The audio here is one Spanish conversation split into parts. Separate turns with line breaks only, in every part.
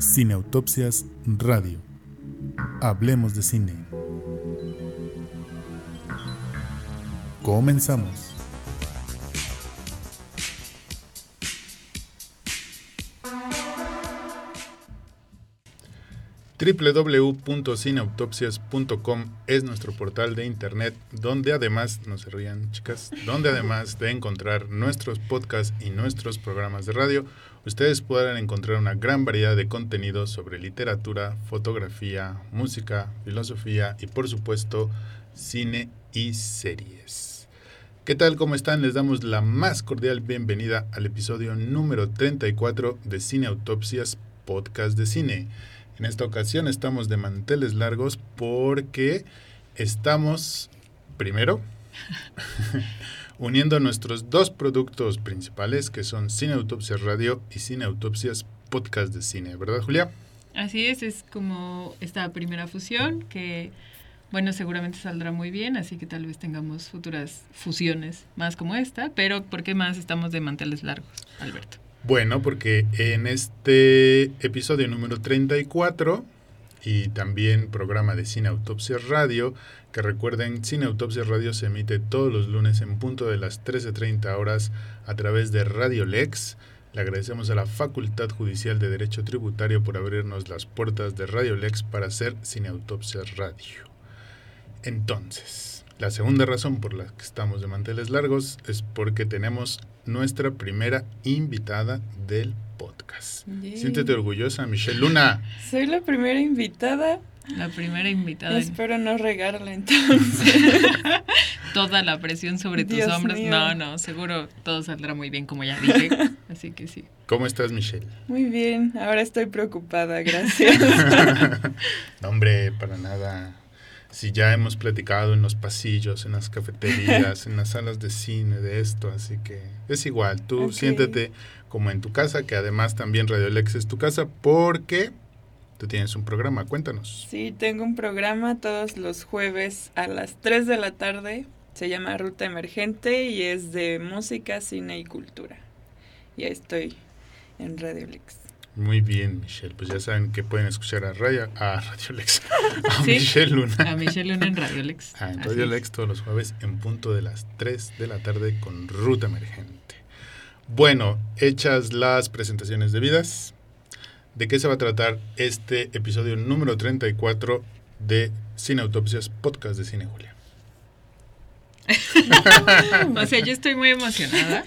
Cineautopsias Radio. Hablemos de cine. Comenzamos. www.cineautopsias.com es nuestro portal de internet donde además, no se rían chicas, donde además de encontrar nuestros podcasts y nuestros programas de radio, ustedes podrán encontrar una gran variedad de contenidos sobre literatura, fotografía, música, filosofía y por supuesto cine y series. ¿Qué tal? ¿Cómo están? Les damos la más cordial bienvenida al episodio número 34 de Cine Autopsias, podcast de cine. En esta ocasión estamos de manteles largos porque estamos, primero, uniendo nuestros dos productos principales que son Cine Autopsias Radio y Cine Autopsias Podcast de Cine, ¿verdad Julia?
Así es, es como esta primera fusión que, bueno, seguramente saldrá muy bien, así que tal vez tengamos futuras fusiones más como esta, pero ¿por qué más estamos de manteles largos, Alberto?
Bueno, porque en este episodio número 34 y también programa de Cine Autopsias Radio, que recuerden, Cine Autopsias Radio se emite todos los lunes en punto de las 13.30 horas a través de Radio Lex. Le agradecemos a la Facultad Judicial de Derecho Tributario por abrirnos las puertas de Radio Lex para hacer Cine Autopsias Radio. Entonces, la segunda razón por la que estamos de manteles largos es porque tenemos nuestra primera invitada del podcast.
Yay.
Siéntete orgullosa, Michelle Luna.
Soy la primera invitada.
La primera invitada.
Espero no regarla entonces.
Toda la presión sobre tus hombros.
mío.
No, no, seguro todo saldrá muy bien, como ya dije. Así que sí.
¿Cómo estás, Michelle?
Muy bien, ahora estoy preocupada, gracias.
No, hombre, para nada. Si ya hemos platicado en los pasillos, en las cafeterías, en las salas de cine de esto, así que es igual. Tú
Ok.
siéntete como en tu casa, que además también Radio Lex es tu casa, porque tú tienes un programa. Cuéntanos.
Sí, tengo un programa todos los jueves a las 3 de la tarde. Se llama Ruta Emergente y es de música, cine y cultura. Y ahí estoy en Radio Lex.
Muy bien, Michelle. Pues ya saben que pueden escuchar a Radio, a Radio Lex, a
Sí.
Michelle Luna.
A Michelle Luna en Radio Lex.
Ah, en Radio. Lex todos los jueves en punto de las 3 de la tarde con Ruta Emergente. Bueno, hechas las presentaciones debidas, ¿de qué se va a tratar este episodio número 34 de Cine Autopsias, podcast de Cine Julia?
O sea, yo estoy muy emocionada.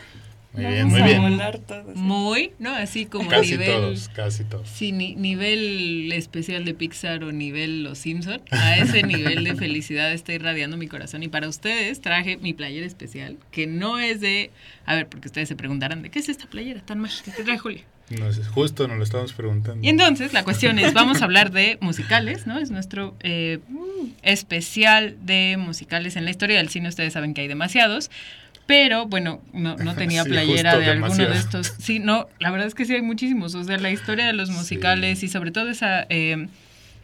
Muy
Vamos
bien, muy
a
bien.
volar todos.
Muy, ¿no? Así como
Casi
nivel.
todos, casi todos.
Sí, ni- nivel especial de Pixar o nivel Los Simpson. A ese nivel de felicidad está irradiando mi corazón. Y para ustedes traje mi playera especial, que no es de... A ver, porque ustedes se preguntarán, ¿de qué es esta playera tan mágica que trae Julia?
No sé, justo nos lo estamos preguntando.
Y entonces la cuestión es, vamos a hablar de musicales, ¿no? Es nuestro eh, especial de musicales en la historia del cine. Ustedes saben que hay demasiados. Pero bueno, no, no tenía
Sí,
playera de alguno de estos. Sí, no, la verdad es que sí hay muchísimos. O sea, la historia de los musicales y sobre todo esa eh,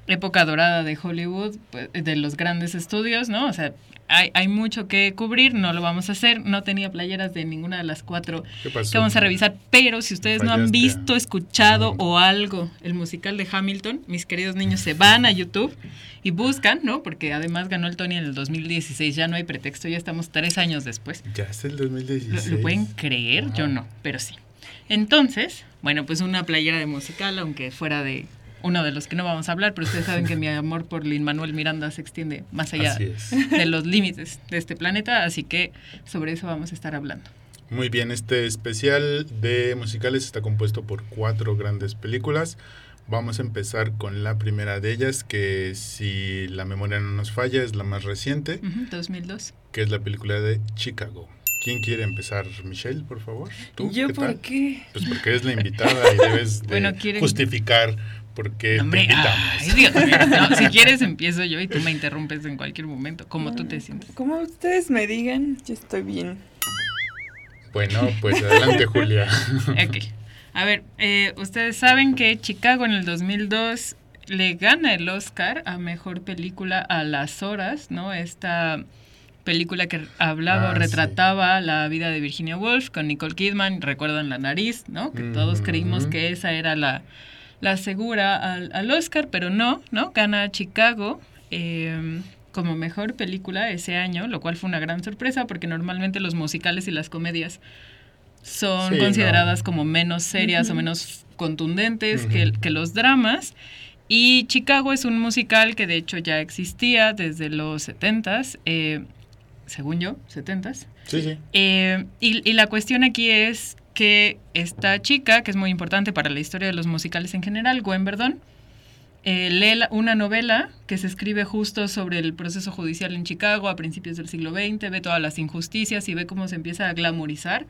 época dorada de Hollywood, pues, de los grandes estudios, ¿no? O sea, hay, hay mucho que cubrir, no lo vamos a hacer. No tenía playeras de ninguna de las cuatro que vamos a revisar. Pero si ustedes no han visto, escuchado o algo el musical de Hamilton, mis queridos niños se van a YouTube y buscan, ¿no? Porque además ganó el Tony en el 2016, ya no hay pretexto, ya estamos tres años después.
Ya es el
¿Lo,
2016.
lo pueden creer? Yo no, pero sí. Entonces, bueno, pues una playera de musical, aunque fuera de uno de los que no vamos a hablar, pero ustedes saben que mi amor por Lin Manuel Miranda se extiende más allá de los límites de este planeta, así que sobre eso vamos a estar hablando.
Muy bien, este especial de musicales está compuesto por cuatro grandes películas. Vamos a empezar con la primera de ellas, que si la memoria no nos falla, es la más reciente,
Ujú, 2002.
que es la película de Chicago. ¿Quién quiere empezar? Michelle, por favor. ¿Tú?
¿Yo
¿Qué
por
tal?
qué?
Pues porque eres la invitada y debes de
Bueno, ¿quieren-
justificar por qué
Hombre,
te invitamos.
ay, Dios mío. No, si quieres empiezo yo y tú me interrumpes en cualquier momento, como tú te sientes.
Como ustedes me digan, yo estoy bien.
Bueno, pues adelante, Julia.
Ok. A ver, eh, ustedes saben que Chicago en el 2002 le gana el Oscar a Mejor Película a las horas, ¿no? Esta película que hablaba
Ah,
o retrataba la vida de Virginia Woolf con Nicole Kidman, recuerdan la nariz, ¿no? Que todos creímos que esa era la, la asegura al, al Oscar, pero no, ¿no? Gana Chicago. Eh, como mejor película ese año, lo cual fue una gran sorpresa porque normalmente los musicales y las comedias son
Sí,
consideradas
no.
como menos serias o menos contundentes que, que los dramas. Y Chicago es un musical que de hecho ya existía desde los 70s, eh, según yo, 70s.
Sí, sí.
Eh, y, y la cuestión aquí es que esta chica, que es muy importante para la historia de los musicales en general, Gwen Verdon, eh, lee una novela que se escribe justo sobre el proceso judicial en Chicago a principios del siglo XX, ve todas las injusticias y ve cómo se empieza a glamorizar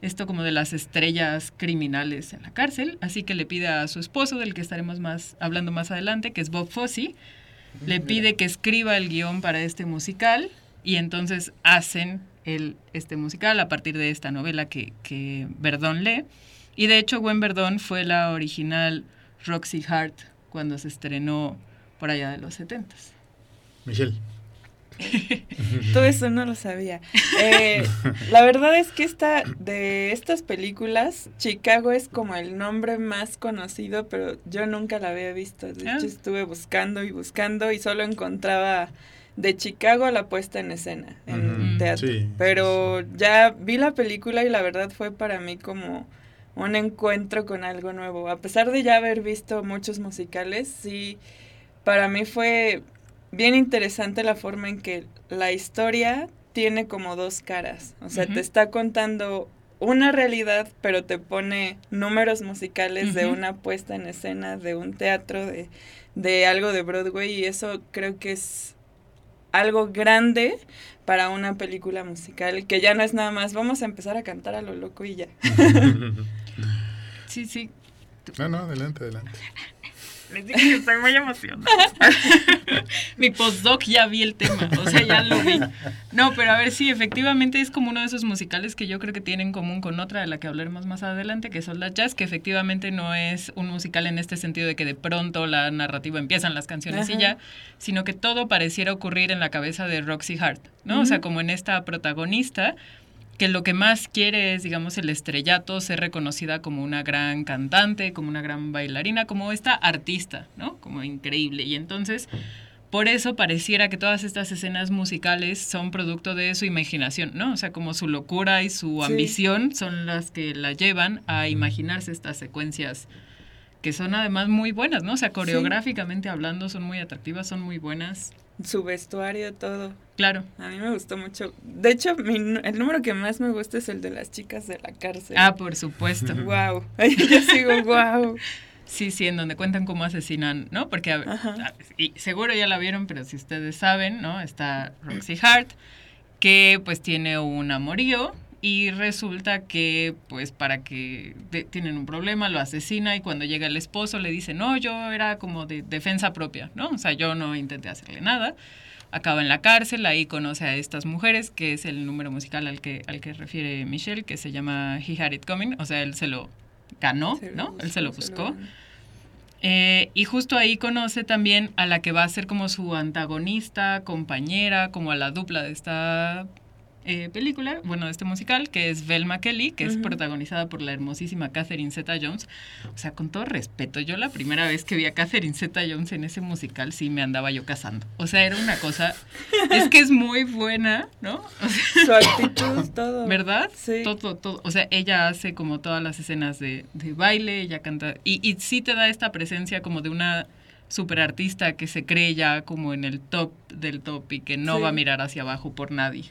esto como de las estrellas criminales en la cárcel, así que le pide a su esposo, del que estaremos más hablando más adelante, que es Bob Fosse, le pide que escriba el guion para este musical y entonces hacen el, este musical a partir de esta novela que, que Verdón lee. Y de hecho Gwen Verdón fue la original Roxy Hart cuando se estrenó por allá de los 70s.
Michelle.
Todo eso no lo sabía. Eh, la verdad es que esta, de estas películas, Chicago es como el nombre más conocido, pero yo nunca la había visto. De
Ah.
hecho, estuve buscando y buscando y solo encontraba de Chicago la puesta en escena, en
Ujú.
teatro.
Sí,
pero ya vi la película y la verdad fue para mí como un encuentro con algo nuevo. A pesar de ya haber visto muchos musicales, sí, para mí fue bien interesante la forma en que la historia tiene como dos caras. O sea, te está contando una realidad, pero te pone números musicales de una puesta en escena, de un teatro, de, de algo de Broadway, y eso creo que es algo grande para una película musical, que ya no es nada más, vamos a empezar a cantar a lo loco y ya.
Sí, sí.
no, no, adelante, adelante.
Les dije que estoy muy emocionada. Mi postdoc ya vi el tema, o sea, ya lo vi. No, pero a ver, sí, efectivamente es como uno de esos musicales que yo creo que tienen en común con otra de la que hablaremos más adelante, que son las jazz, que efectivamente no es un musical en este sentido de que de pronto la narrativa empiezan las canciones y ya, sino que todo pareciera ocurrir en la cabeza de Roxy Hart, ¿no? O sea, como en esta protagonista que lo que más quiere es, digamos, el estrellato, ser reconocida como una gran cantante, como una gran bailarina, como esta artista, ¿no? Como increíble. Y entonces, por eso pareciera que todas estas escenas musicales son producto de su imaginación, ¿no? O sea, como su locura y su
Sí.
ambición son las que la llevan a imaginarse estas secuencias que son además muy buenas, ¿no? O sea, coreográficamente hablando son muy atractivas, son muy buenas.
Su vestuario, todo.
Claro.
A mí me gustó mucho. De hecho, mi el número que más me gusta es el de las chicas de la cárcel.
Ah, por supuesto.
Wow. Yo sigo, wow.
Sí, sí, en donde cuentan cómo asesinan, ¿no? Porque a-
Ajá.
a- y seguro ya la vieron, pero si ustedes saben, ¿no? Está Roxy Hart, que pues tiene un amorío y resulta que pues para que de- tienen un problema lo asesina y cuando llega el esposo le dice, no, yo era como de defensa propia, ¿no? O sea, yo no intenté hacerle nada. Acaba en la cárcel, ahí conoce a estas mujeres, que es el número musical al que, al que refiere Michelle, que se llama He Had It Coming, o sea, él se lo ganó,
Se lo
¿no? Él se lo
buscó.
Eh, y justo ahí conoce también a la que va a ser como su antagonista, compañera, como a la dupla de esta eh, película, bueno, de este musical, que es Velma Kelly, que es protagonizada por la hermosísima Catherine Zeta-Jones. O sea, con todo respeto, yo la primera vez que vi a Catherine Zeta-Jones en ese musical, sí me andaba yo casando. O sea, era una cosa, es que es muy buena, ¿no? O sea,
Su actitud, todo.
¿Verdad?
Sí.
Todo, todo. O sea, ella hace como todas las escenas de, de baile, ella canta. Y, y sí te da esta presencia como de una superartista que se cree ya como en el top del top y que no
Sí.
va a mirar hacia abajo por nadie.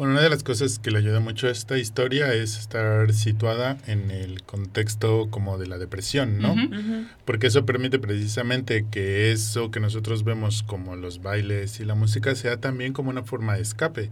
Bueno, una de las cosas que le ayuda mucho a esta historia es estar situada en el contexto como de la depresión, ¿no? Porque eso permite precisamente que eso que nosotros vemos como los bailes y la música sea también como una forma de escape,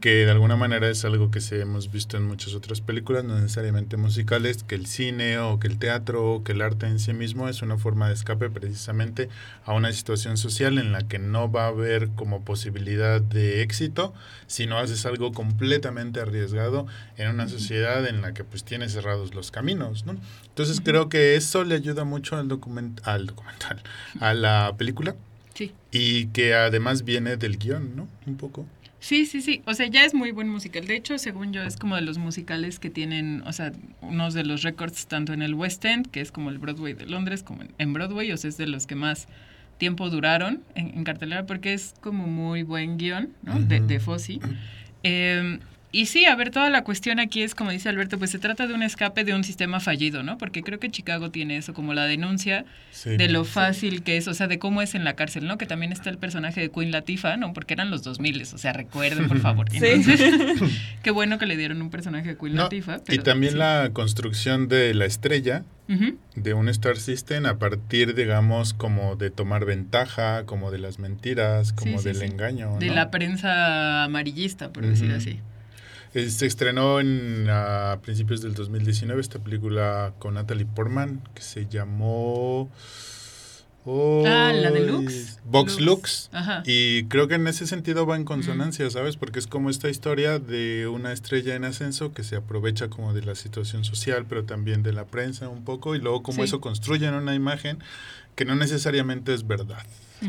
Que de alguna manera es algo que se hemos visto en muchas otras películas, no necesariamente musicales, que el cine o que el teatro o que el arte en sí mismo es una forma de escape precisamente a una situación social en la que no va a haber como posibilidad de éxito si no haces algo completamente arriesgado en una sociedad en la que pues tiene cerrados los caminos, ¿no? Entonces creo que eso le ayuda mucho al, document al documental, a la película
Sí.
y que además viene del guion, ¿no? Un poco.
Sí, sí, sí. O sea, ya es muy buen musical. De hecho, según yo, es como de los musicales que tienen, o sea, unos de los récords tanto en el West End, que es como el Broadway de Londres, como en Broadway. O sea, es de los que más tiempo duraron en, cartelera porque es como muy buen guion, ¿no? de, de Fossi. Eh, y sí, a ver, toda la cuestión aquí es, como dice Alberto, pues se trata de un escape de un sistema fallido, ¿no? Porque creo que Chicago tiene eso, como la denuncia de lo fácil que es, o sea, de cómo es en la cárcel, ¿no? Que también está el personaje de Queen Latifah, ¿no? Porque eran los 2000, o sea, recuerden, por favor. Entonces, qué bueno que le dieron un personaje de Queen Latifah.
y también la construcción de la estrella, de un Star System a partir, digamos, como de tomar ventaja, como de las mentiras, como del engaño.
De la prensa amarillista, por decir así.
Eh, se estrenó en, a principios del 2019 esta película con Natalie Portman que se llamó...
ah, la de Lux.
Vox Lux. Y creo que en ese sentido va en consonancia, ¿sabes? Porque es como esta historia de una estrella en ascenso que se aprovecha como de la situación social, pero también de la prensa un poco, y luego como eso construyen una imagen que no necesariamente es verdad.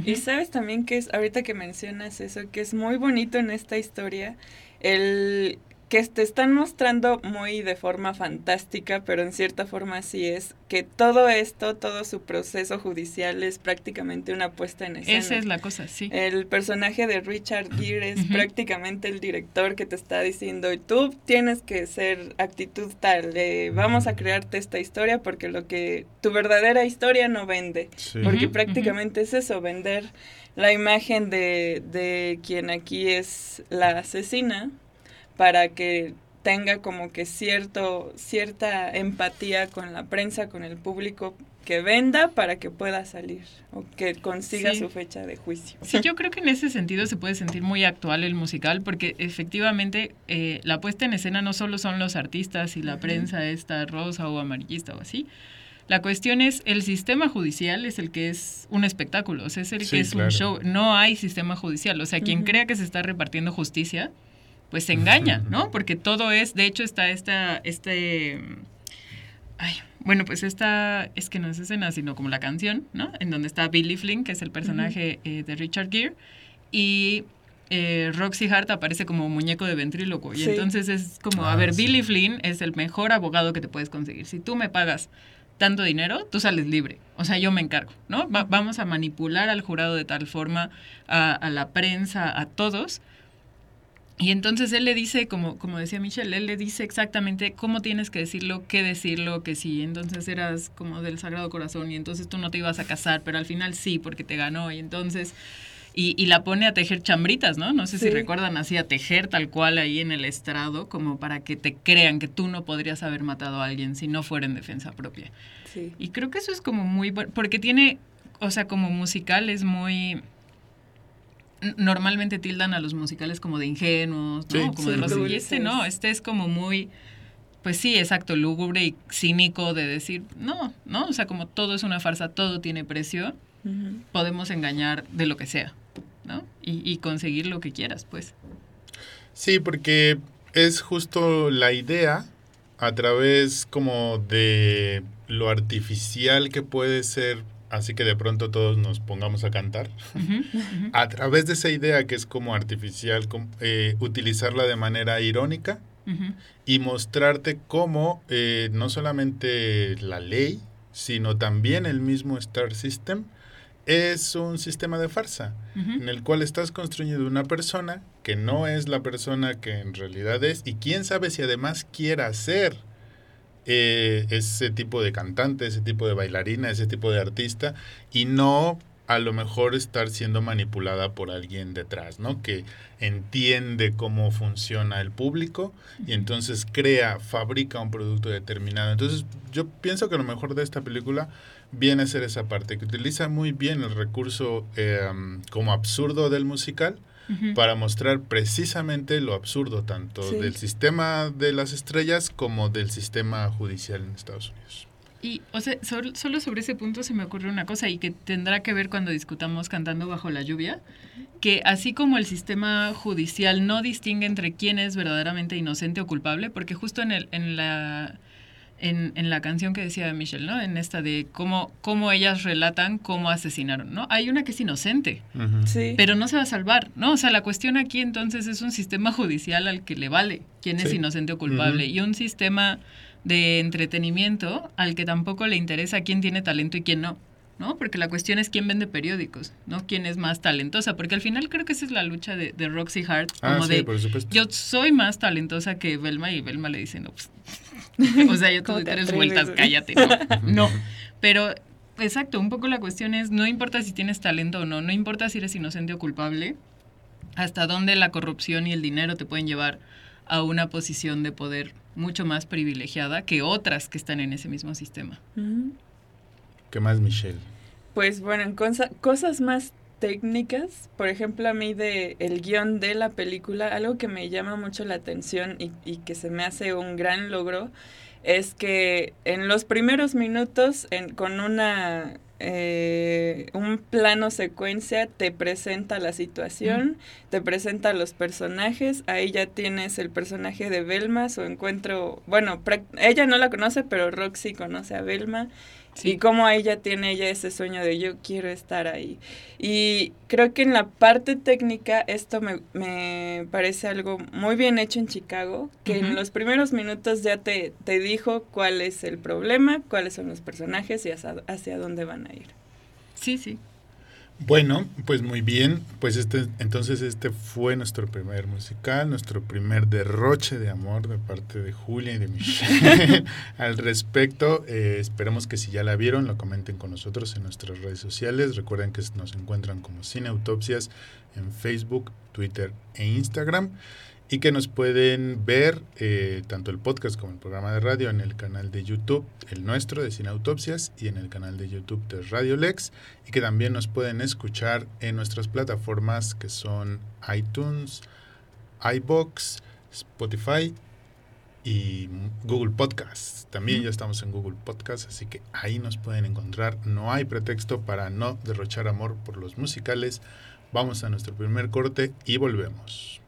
Y sabes también que es, ahorita que mencionas eso, que es muy bonito en esta historia, el que te están mostrando muy de forma fantástica, pero en cierta forma sí es que todo esto, todo su proceso judicial es prácticamente una puesta en escena.
Esa es la cosa, sí.
El personaje de Richard Gere es prácticamente el director que te está diciendo, tú tienes que ser actitud tal, vamos a crearte esta historia porque lo que tu verdadera historia no vende, porque prácticamente es eso, vender la imagen de, de quien aquí es la asesina para que tenga como que cierto cierta empatía con la prensa, con el público que venda para que pueda salir o que consiga su fecha de juicio.
Sí, yo creo que en ese sentido se puede sentir muy actual el musical porque efectivamente eh, la puesta en escena no solo son los artistas y la prensa esta rosa o amarillista o así. La cuestión es, el sistema judicial es el que es un espectáculo, o sea, es el que es un show. No hay sistema judicial. O sea, quien crea que se está repartiendo justicia, pues se engaña, ¿no? Porque todo es, de hecho está esta, este, ay, bueno, pues esta, es que no es escena, sino como la canción, ¿no? En donde está Billy Flynn, que es el personaje eh, de Richard Gere, y eh, Roxy Hart aparece como muñeco de ventríloco. Y entonces es como, a ah, ver, Billy Flynn es el mejor abogado que te puedes conseguir. Si tú me pagas tanto dinero, tú sales libre. O sea, yo me encargo, ¿no? vamos a manipular al jurado de tal forma, a, a la prensa, a todos, y entonces él le dice, como, como decía Michelle, él le dice exactamente cómo tienes que decirlo, qué decirlo, que sí, entonces eras como del Sagrado Corazón y entonces tú no te ibas a casar, pero al final sí, porque te ganó y entonces... Y, y la pone a tejer chambritas, ¿no? No sé si recuerdan así, a tejer tal cual ahí en el estrado, como para que te crean que tú no podrías haber matado a alguien si no fuera en defensa propia. Sí. Y creo que eso es como muy... Porque tiene, o sea, como musical es muy normalmente tildan a los musicales como de ingenuos, ¿no? como de los y este no, este es como muy pues sí, exacto, lúgubre y cínico de decir, no, no, o sea, como todo es una farsa, todo tiene precio, podemos engañar de lo que sea, ¿no? Y, y conseguir lo que quieras, pues.
Sí, porque es justo la idea a través como de lo artificial que puede ser así que de pronto todos nos pongamos a cantar, a través de esa idea que es como artificial, eh, utilizarla de manera irónica y mostrarte cómo eh, no solamente la ley, sino también el mismo Star System es un sistema de farsa en el cual estás construyendo una persona que no es la persona que en realidad es y quién sabe si además quiera ser eh, ese tipo de cantante, ese tipo de bailarina, ese tipo de artista y no a lo mejor estar siendo manipulada por alguien detrás, ¿no? Que entiende cómo funciona el público y entonces crea, fabrica un producto determinado. Entonces yo pienso que lo mejor de esta película viene a ser esa parte, que utiliza muy bien el recurso eh, como absurdo del musical, para mostrar precisamente lo absurdo tanto del sistema de las estrellas como del sistema judicial en Estados Unidos.
Y, o sea, solo sobre ese punto se me ocurre una cosa y que tendrá que ver cuando discutamos cantando bajo la lluvia, que así como el sistema judicial no distingue entre quién es verdaderamente inocente o culpable, porque justo en, el, en la en, en, la canción que decía Michelle, ¿no? En esta de cómo, cómo ellas relatan cómo asesinaron, ¿no? Hay una que es inocente,
sí.
pero no se va a salvar, ¿no? O sea, la cuestión aquí entonces es un sistema judicial al que le vale quién es inocente o culpable y un sistema de entretenimiento al que tampoco le interesa quién tiene talento y quién no. ¿no? Porque la cuestión es quién vende periódicos, ¿no? Quién es más talentosa, porque al final creo que esa es la lucha de, de Roxy Hart,
Ah,
como
sí,
de
por supuesto.
yo soy más talentosa que Velma y Velma le dice, no, pues, o sea, yo te
¿Cómo
doy
te
tres vueltas, cállate, no, no. Pero, exacto, un poco la cuestión es, no importa si tienes talento o no, no importa si eres inocente o culpable, hasta dónde la corrupción y el dinero te pueden llevar a una posición de poder mucho más privilegiada que otras que están en ese mismo sistema.
¿Qué más, Michelle?
Pues bueno, en cosa- cosas más técnicas, por ejemplo, a mí de el guion de la película, algo que me llama mucho la atención y, y que se me hace un gran logro, es que en los primeros minutos, en- con una eh, un plano secuencia, te presenta la situación, te presenta los personajes, ahí ya tienes el personaje de Velma, su encuentro, bueno, ella no la conoce, pero Roxy conoce a Velma.
Sí.
Y cómo ella tiene ella ese sueño de yo quiero estar ahí. Y creo que en la parte técnica esto me, me parece algo muy bien hecho en Chicago, que en los primeros minutos ya te, te dijo cuál es el problema, cuáles son los personajes y hacia, hacia dónde van a ir.
Sí, sí.
Bueno, pues muy bien. Pues este, entonces este fue nuestro primer musical, nuestro primer derroche de amor de parte de Julia y de Michelle. Al respecto, eh, esperemos que si ya la vieron, lo comenten con nosotros en nuestras redes sociales. Recuerden que nos encuentran como Cine Autopsias en Facebook, Twitter e Instagram. Y que nos pueden ver eh, tanto el podcast como el programa de radio en el canal de YouTube, el nuestro de Cine Autopsias, y en el canal de YouTube de Radio Lex y que también nos pueden escuchar en nuestras plataformas que son iTunes, iBox, Spotify y Google Podcasts. También ya estamos en Google Podcasts, así que ahí nos pueden encontrar. No hay pretexto para no derrochar amor por los musicales. Vamos a nuestro primer corte y volvemos.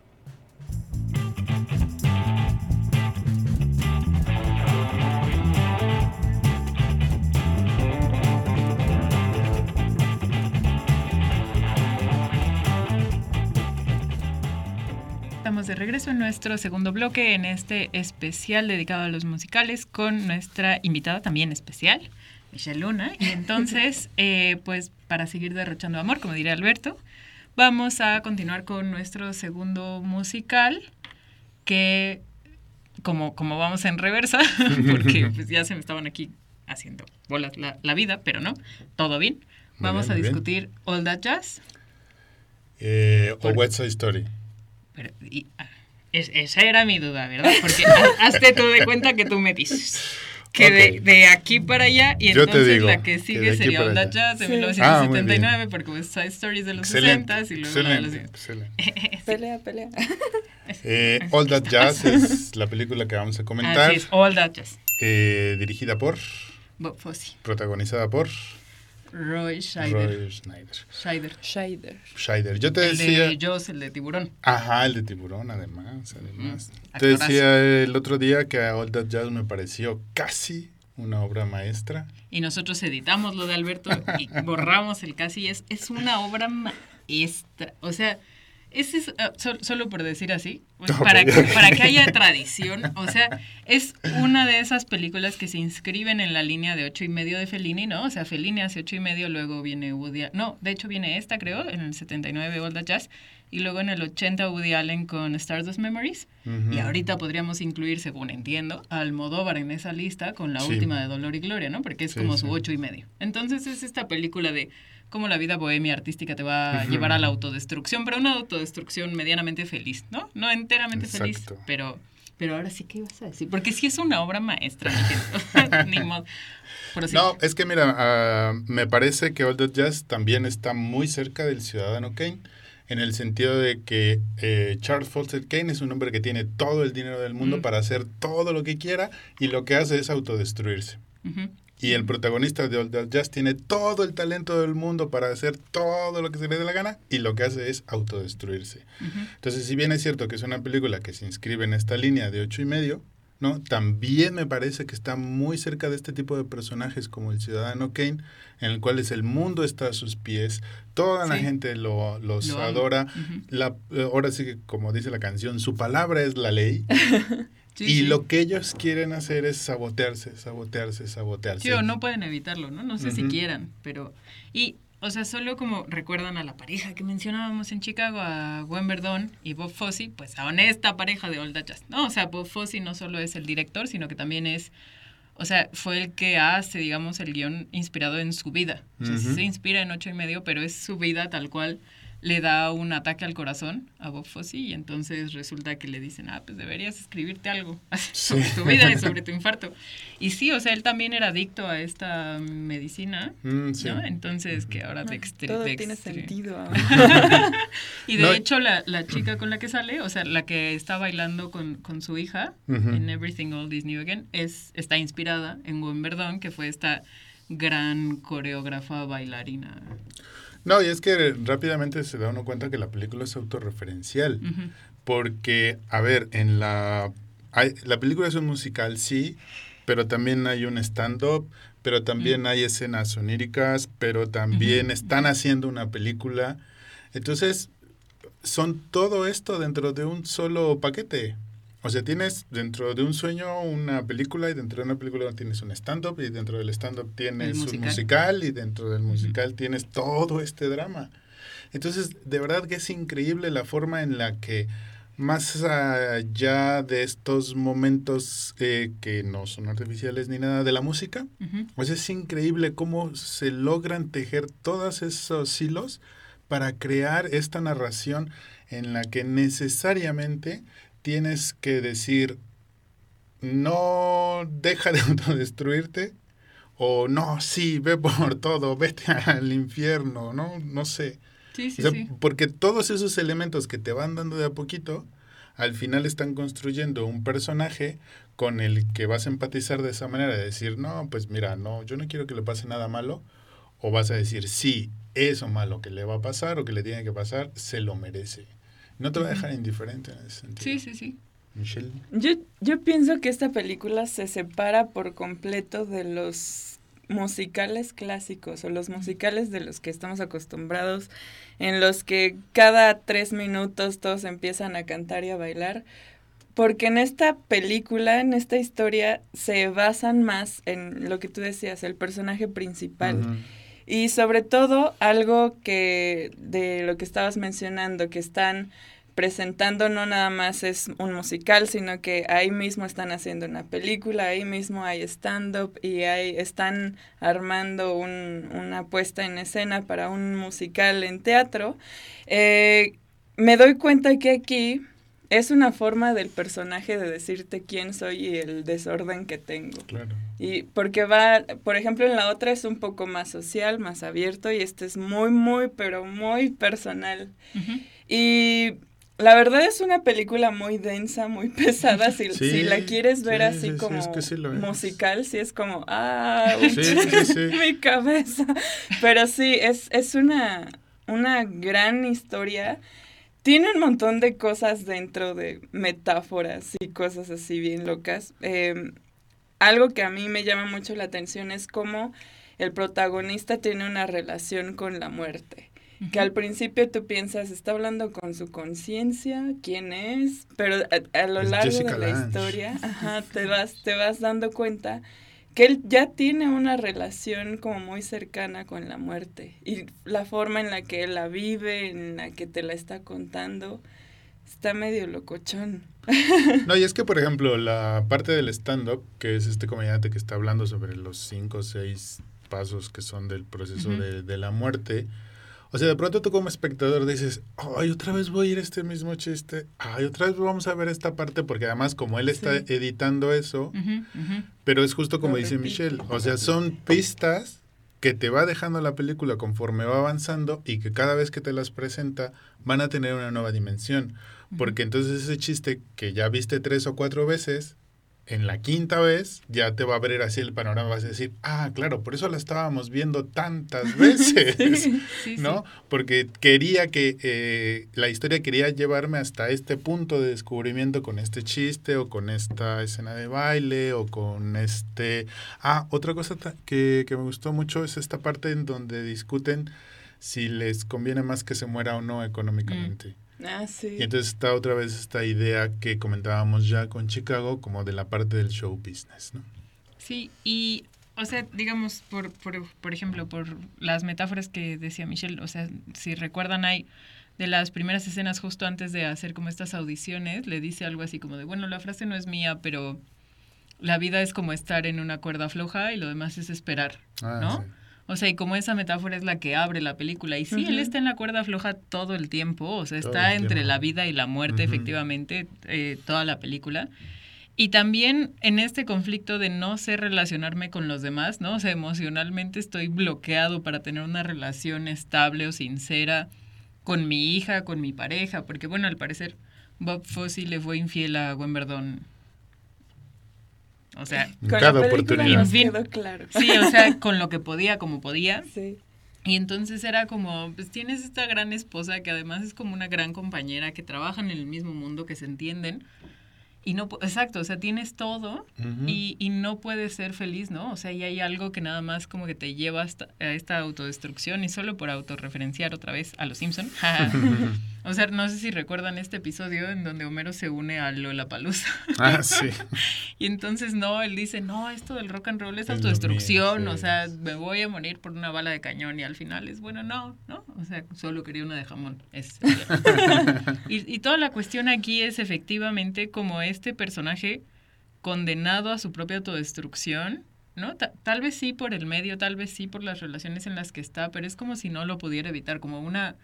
Estamos de regreso en nuestro segundo bloque, en este especial dedicado a los musicales, con nuestra invitada también especial, Michelle Luna. Y entonces, eh, pues para seguir derrochando amor, como diría Alberto, vamos a continuar con nuestro segundo musical, que como, como vamos en reversa, porque pues ya se me estaban aquí haciendo bolas la, la vida, pero no, todo bien. Vamos
bien,
a
bien.
discutir All That Jazz.
Eh, o West Side Story.
Pero, y, ah, es- esa era mi duda, ¿verdad? Porque ha- hazte tú de cuenta que tú me dices que de,
Ok.
de aquí para allá y
Yo
entonces
digo
la que
que
sigue
de aquí
sería
para
All That
allá.
Jazz de
Sí.
1979 porque West Side Story es de los
Excelente.
60 y luego la de los
Excelente, excelente.
Pelea, pelea.
Eh, All That Jazz es la película que vamos a comentar,
Así es, All That Jazz.
eh, dirigida por,
Bob Fosse,
protagonizada por
Roy Scheider.
Roy Schneider.
Scheider.
Scheider.
Scheider. Yo te
El
decía,
de Jaws, el de tiburón.
ajá, el de tiburón, además, además.
Mm,
te decía el otro día que a All That Jazz me pareció casi una obra maestra.
Y nosotros editamos lo de Alberto y borramos el casi. Es, es una obra maestra. O sea, ese es, ah, sol- solo por decir así, pues, para, que, para que haya tradición. O sea, es una de esas películas que se inscriben en la línea de ocho y medio de Fellini, ¿no? O sea, Fellini hace ocho y medio, luego viene Woody Allen. No, de hecho viene esta, creo, en el 79, All That Jazz. Y luego en el 80, Woody Allen con Stardust Memories. Y ahorita podríamos incluir, según entiendo, a Almodóvar en esa lista con la
Sí.
última de Dolor y Gloria, ¿no? Porque es
Sí,
como
sí.
su ocho y medio. Entonces es esta película de cómo la vida bohemia artística te va a llevar a la autodestrucción, pero una autodestrucción medianamente feliz, ¿no? No enteramente feliz, pero, pero ahora sí, ¿qué ibas a decir? Porque sí es una obra maestra. Ni modo. Sí.
No, es que mira, ah, me parece que All That Jazz también está muy cerca del ciudadano Kane, en el sentido de que eh, Charles Foster Kane es un hombre que tiene todo el dinero del mundo
Mm.
para hacer todo lo que quiera y lo que hace es autodestruirse.
Ujú.
Y el protagonista de All That Jazz tiene todo el talento del mundo para hacer todo lo que se le dé la gana y lo que hace es autodestruirse.
Ujú.
Entonces, si bien es cierto que es una película que se inscribe en esta línea de ocho y medio, ¿no? También me parece que está muy cerca de este tipo de personajes como el ciudadano Kane, en el cual es el mundo está a sus pies, toda la gente lo, los adora, la, ahora sí que como dice la canción, su palabra es la ley. y lo que ellos quieren hacer es sabotearse, sabotearse, sabotearse.
Sí, o no pueden evitarlo, ¿no? No sé si quieran, pero... Y o sea, solo como recuerdan a la pareja que mencionábamos en Chicago, a Gwen Verdon y Bob Fosse, pues a honesta pareja de Old Jazz. No, o sea, Bob Fosse no solo es el director, sino que también es, o sea, fue el que hace, digamos, el guion inspirado en su vida. O sea, se inspira en ocho y medio, pero es su vida tal cual le da un ataque al corazón a Bob Fosse y entonces resulta que le dicen, ah, pues deberías escribirte algo sobre tu vida y sobre tu infarto. Y sí, o sea, él también era adicto a esta medicina, mm, ¿no? Entonces, que ahora te
Todo tiene sentido.
y de hecho, la, la, chica con la que sale, o sea, la que está bailando con, con su hija en Everything All This New Again, es, está inspirada en Gwen Verdon, que fue esta gran coreógrafa bailarina.
No, y es que rápidamente se da uno cuenta que la película es autorreferencial. Porque, a ver, en la. Hay, la película es un musical, sí, pero también hay un stand-up, pero también hay escenas oníricas, pero también están haciendo una película. Entonces, son todo esto dentro de un solo paquete. O sea, tienes dentro de un sueño una película y dentro de una película tienes un stand-up y dentro del stand-up tienes un musical. y dentro del musical tienes todo este drama. Entonces, de verdad que es increíble la forma en la que más allá de estos momentos eh, que no son artificiales ni nada de la música, pues es increíble cómo se logran tejer todos esos hilos para crear esta narración en la que necesariamente tienes que decir, no deja de autodestruirte, o no, sí, ve por todo, vete al infierno, ¿no? No sé.
Sí, sí, sí.
Porque todos esos elementos que te van dando de a poquito, al final están construyendo un personaje con el que vas a empatizar de esa manera, de decir, no, pues mira, no, yo no quiero que le pase nada malo, o vas a decir, sí, eso malo que le va a pasar o que le tiene que pasar, se lo merece. No te va a dejar indiferente en ese sentido.
Sí, sí, sí.
Michelle.
Yo, yo pienso que esta película se separa por completo de los musicales clásicos o los musicales de los que estamos acostumbrados, en los que cada tres minutos todos empiezan a cantar y a bailar, porque en esta película, en esta historia, se basan más en lo que tú decías, el personaje principal. Y sobre todo algo que de lo que estabas mencionando, que están presentando no nada más es un musical, sino que ahí mismo están haciendo una película, ahí mismo hay stand-up y ahí están armando un, una puesta en escena para un musical en teatro. Eh, me doy cuenta que aquí es una forma del personaje de decirte quién soy y el desorden que tengo.
Claro.
Y porque va, por ejemplo, en la otra es un poco más social, más abierto y este es muy, muy, pero muy personal. Y la verdad es una película muy densa, muy pesada. Si, si la quieres ver así como musical, sí es como, ah, mi cabeza. Pero sí, es, es una, una gran historia tiene un montón de cosas dentro de metáforas y cosas así bien locas. Em, algo que a mí me llama mucho la atención es cómo el protagonista tiene una relación con la muerte. Que al principio tú piensas, está hablando con su conciencia, quién es, pero a, lo largo de la historia, te vas, te vas dando cuenta que él ya tiene una relación como muy cercana con la muerte y la forma en la que él la vive, en la que te la está contando, está medio locochón.
No, y es que, por ejemplo, la parte del stand-up, que es este comediante que está hablando sobre los cinco o seis pasos que son del proceso de, de la muerte, o sea, de pronto tú como espectador dices, ay, otra vez voy a ir a este mismo chiste, ay, otra vez vamos a ver esta parte, porque además como él está editando eso, pero es justo como dice Michelle, o sea, son pistas que te va dejando la película conforme va avanzando y que cada vez que te las presenta van a tener una nueva dimensión, porque entonces ese chiste que ya viste tres o cuatro veces, en la quinta vez ya te va a abrir así el panorama, vas a decir, ah, claro, por eso la estábamos viendo tantas veces, ¿no? Porque quería que, eh, la historia quería llevarme hasta este punto de descubrimiento con este chiste o con esta escena de baile o con este... Ah, otra cosa que, que me gustó mucho es esta parte en donde discuten si les conviene más que se muera o no económicamente. Mm.
Ah, sí.
Y entonces está otra vez esta idea que comentábamos ya con Chicago, como de la parte del show business, ¿no?
Sí, y, o sea, digamos, por, por, por ejemplo, por las metáforas que decía Michelle, o sea, si recuerdan, hay de las primeras escenas justo antes de hacer como estas audiciones, le dice algo así como de, bueno, la frase no es mía, pero la vida es como estar en una cuerda floja y lo demás es esperar, ah, ¿no? O sea, y como esa metáfora es la que abre la película. Y sí, él está en la cuerda floja todo el tiempo. O sea, está entre la vida y la muerte, efectivamente, eh, toda la película. Y también en este conflicto de no sé relacionarme con los demás, ¿no? O sea, emocionalmente estoy bloqueado para tener una relación estable o sincera con mi hija, con mi pareja, porque bueno, al parecer Bob Fosse le fue infiel a Wimbledon o sea,
cada oportunidad.
Quedó claro.
Sí, o sea, con lo que podía, como podía. Sí. Y entonces era como, pues tienes esta gran esposa que además es como una gran compañera, que trabajan en el mismo mundo, que se entienden, y no, exacto, o sea, tienes todo y, y, no puedes ser feliz, ¿no? O sea, y hay algo que nada más como que te lleva hasta, a esta autodestrucción y solo por autorreferenciar otra vez a los Simpson. o sea, no sé si recuerdan este episodio en donde Homero se une a Lollapalooza.
ah, sí.
y entonces, no, él dice, no, esto del rock and roll es, autodestrucción, o sea, me voy a morir por una bala de cañón y al final es, bueno, no, ¿no? O sea, solo quería una de jamón. Es, y, y toda la cuestión aquí es efectivamente como es este personaje condenado a su propia autodestrucción, ¿no? tal vez sí por el medio, tal vez sí por las relaciones en las que está, pero es como si no lo pudiera evitar, como una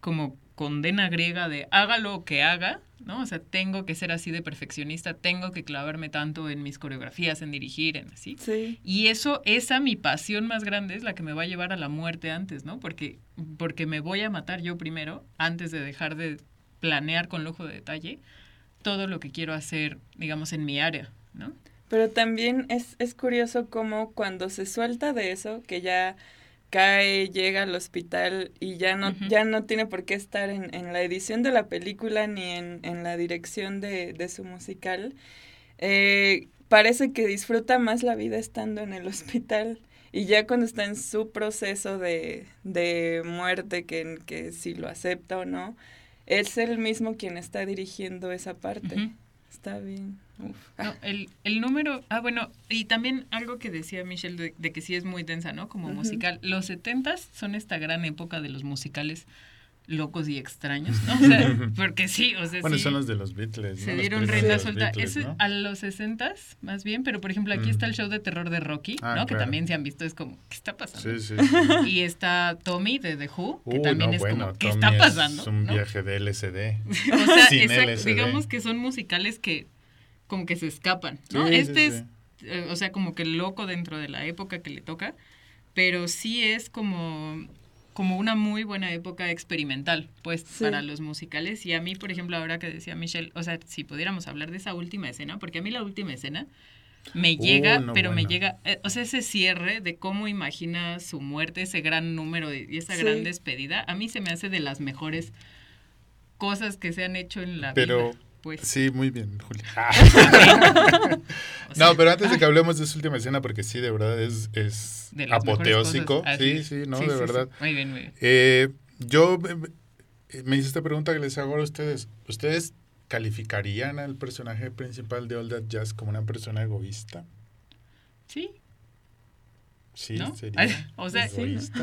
como condena griega de haga lo que haga, ¿no? O sea, tengo que ser así de perfeccionista, tengo que clavarme tanto en mis coreografías, en dirigir, en así.
Sí.
Y eso, esa mi pasión más grande es la que me va a llevar a la muerte antes, ¿no? Porque, porque me voy a matar yo primero, antes de dejar de planear con lujo de detalle todo lo que quiero hacer, digamos, en mi área, ¿no?
Pero también es, es curioso cómo cuando se suelta de eso, que ya cae, llega al hospital y ya no, ya no tiene por qué estar en, en, la edición de la película ni en, en la dirección de, de su musical, eh, parece que disfruta más la vida estando en el hospital. Y ya cuando está en su proceso de, de muerte, que, que si lo acepta o no, es el mismo quien está dirigiendo esa parte. Está bien.
El, el, número, ah, bueno, y también algo que decía Michelle de, que sí es muy densa, ¿no? Como musical. Los setentas son esta gran época de los musicales locos y extraños, ¿no? O sea, porque sí, o sea,
bueno, son los de los Beatles,
Se dieron reina suelta. es a los sesentas, más bien, pero por ejemplo, aquí está el show de terror de Rocky, ah, ¿no? Que también se han visto, es como, ¿qué está pasando? Sí, sí. y está Tommy de The Who, que uh, también es como, ¿qué está pasando?
Es un viaje de LSD.
o sea, digamos que son musicales que como que se escapan, ¿no? este es, eh, o sea, como que loco dentro de la época que le toca, pero sí es como como una muy buena época experimental, pues, para los musicales. Y a mí, por ejemplo, ahora que decía Michelle, o sea, si pudiéramos hablar de esa última escena, porque a mí la última escena me uh, llega, pero me llega, eh, o sea, ese cierre de cómo imagina su muerte, ese gran número y esa gran despedida, a mí se me hace de las mejores cosas que se han hecho en la
pero,
vida. Pues.
Sí, muy bien, Julia. no, pero antes de que hablemos de esa última escena, porque sí, de verdad es, es apoteósico. Sí, sí, no, de verdad.
Muy bien, muy bien.
Eh, yo me hice esta pregunta que les hago a ustedes. ¿Ustedes calificarían al personaje principal de All That Jazz como una persona egoísta?
Sí.
Sí, sería
o sea, egoísta.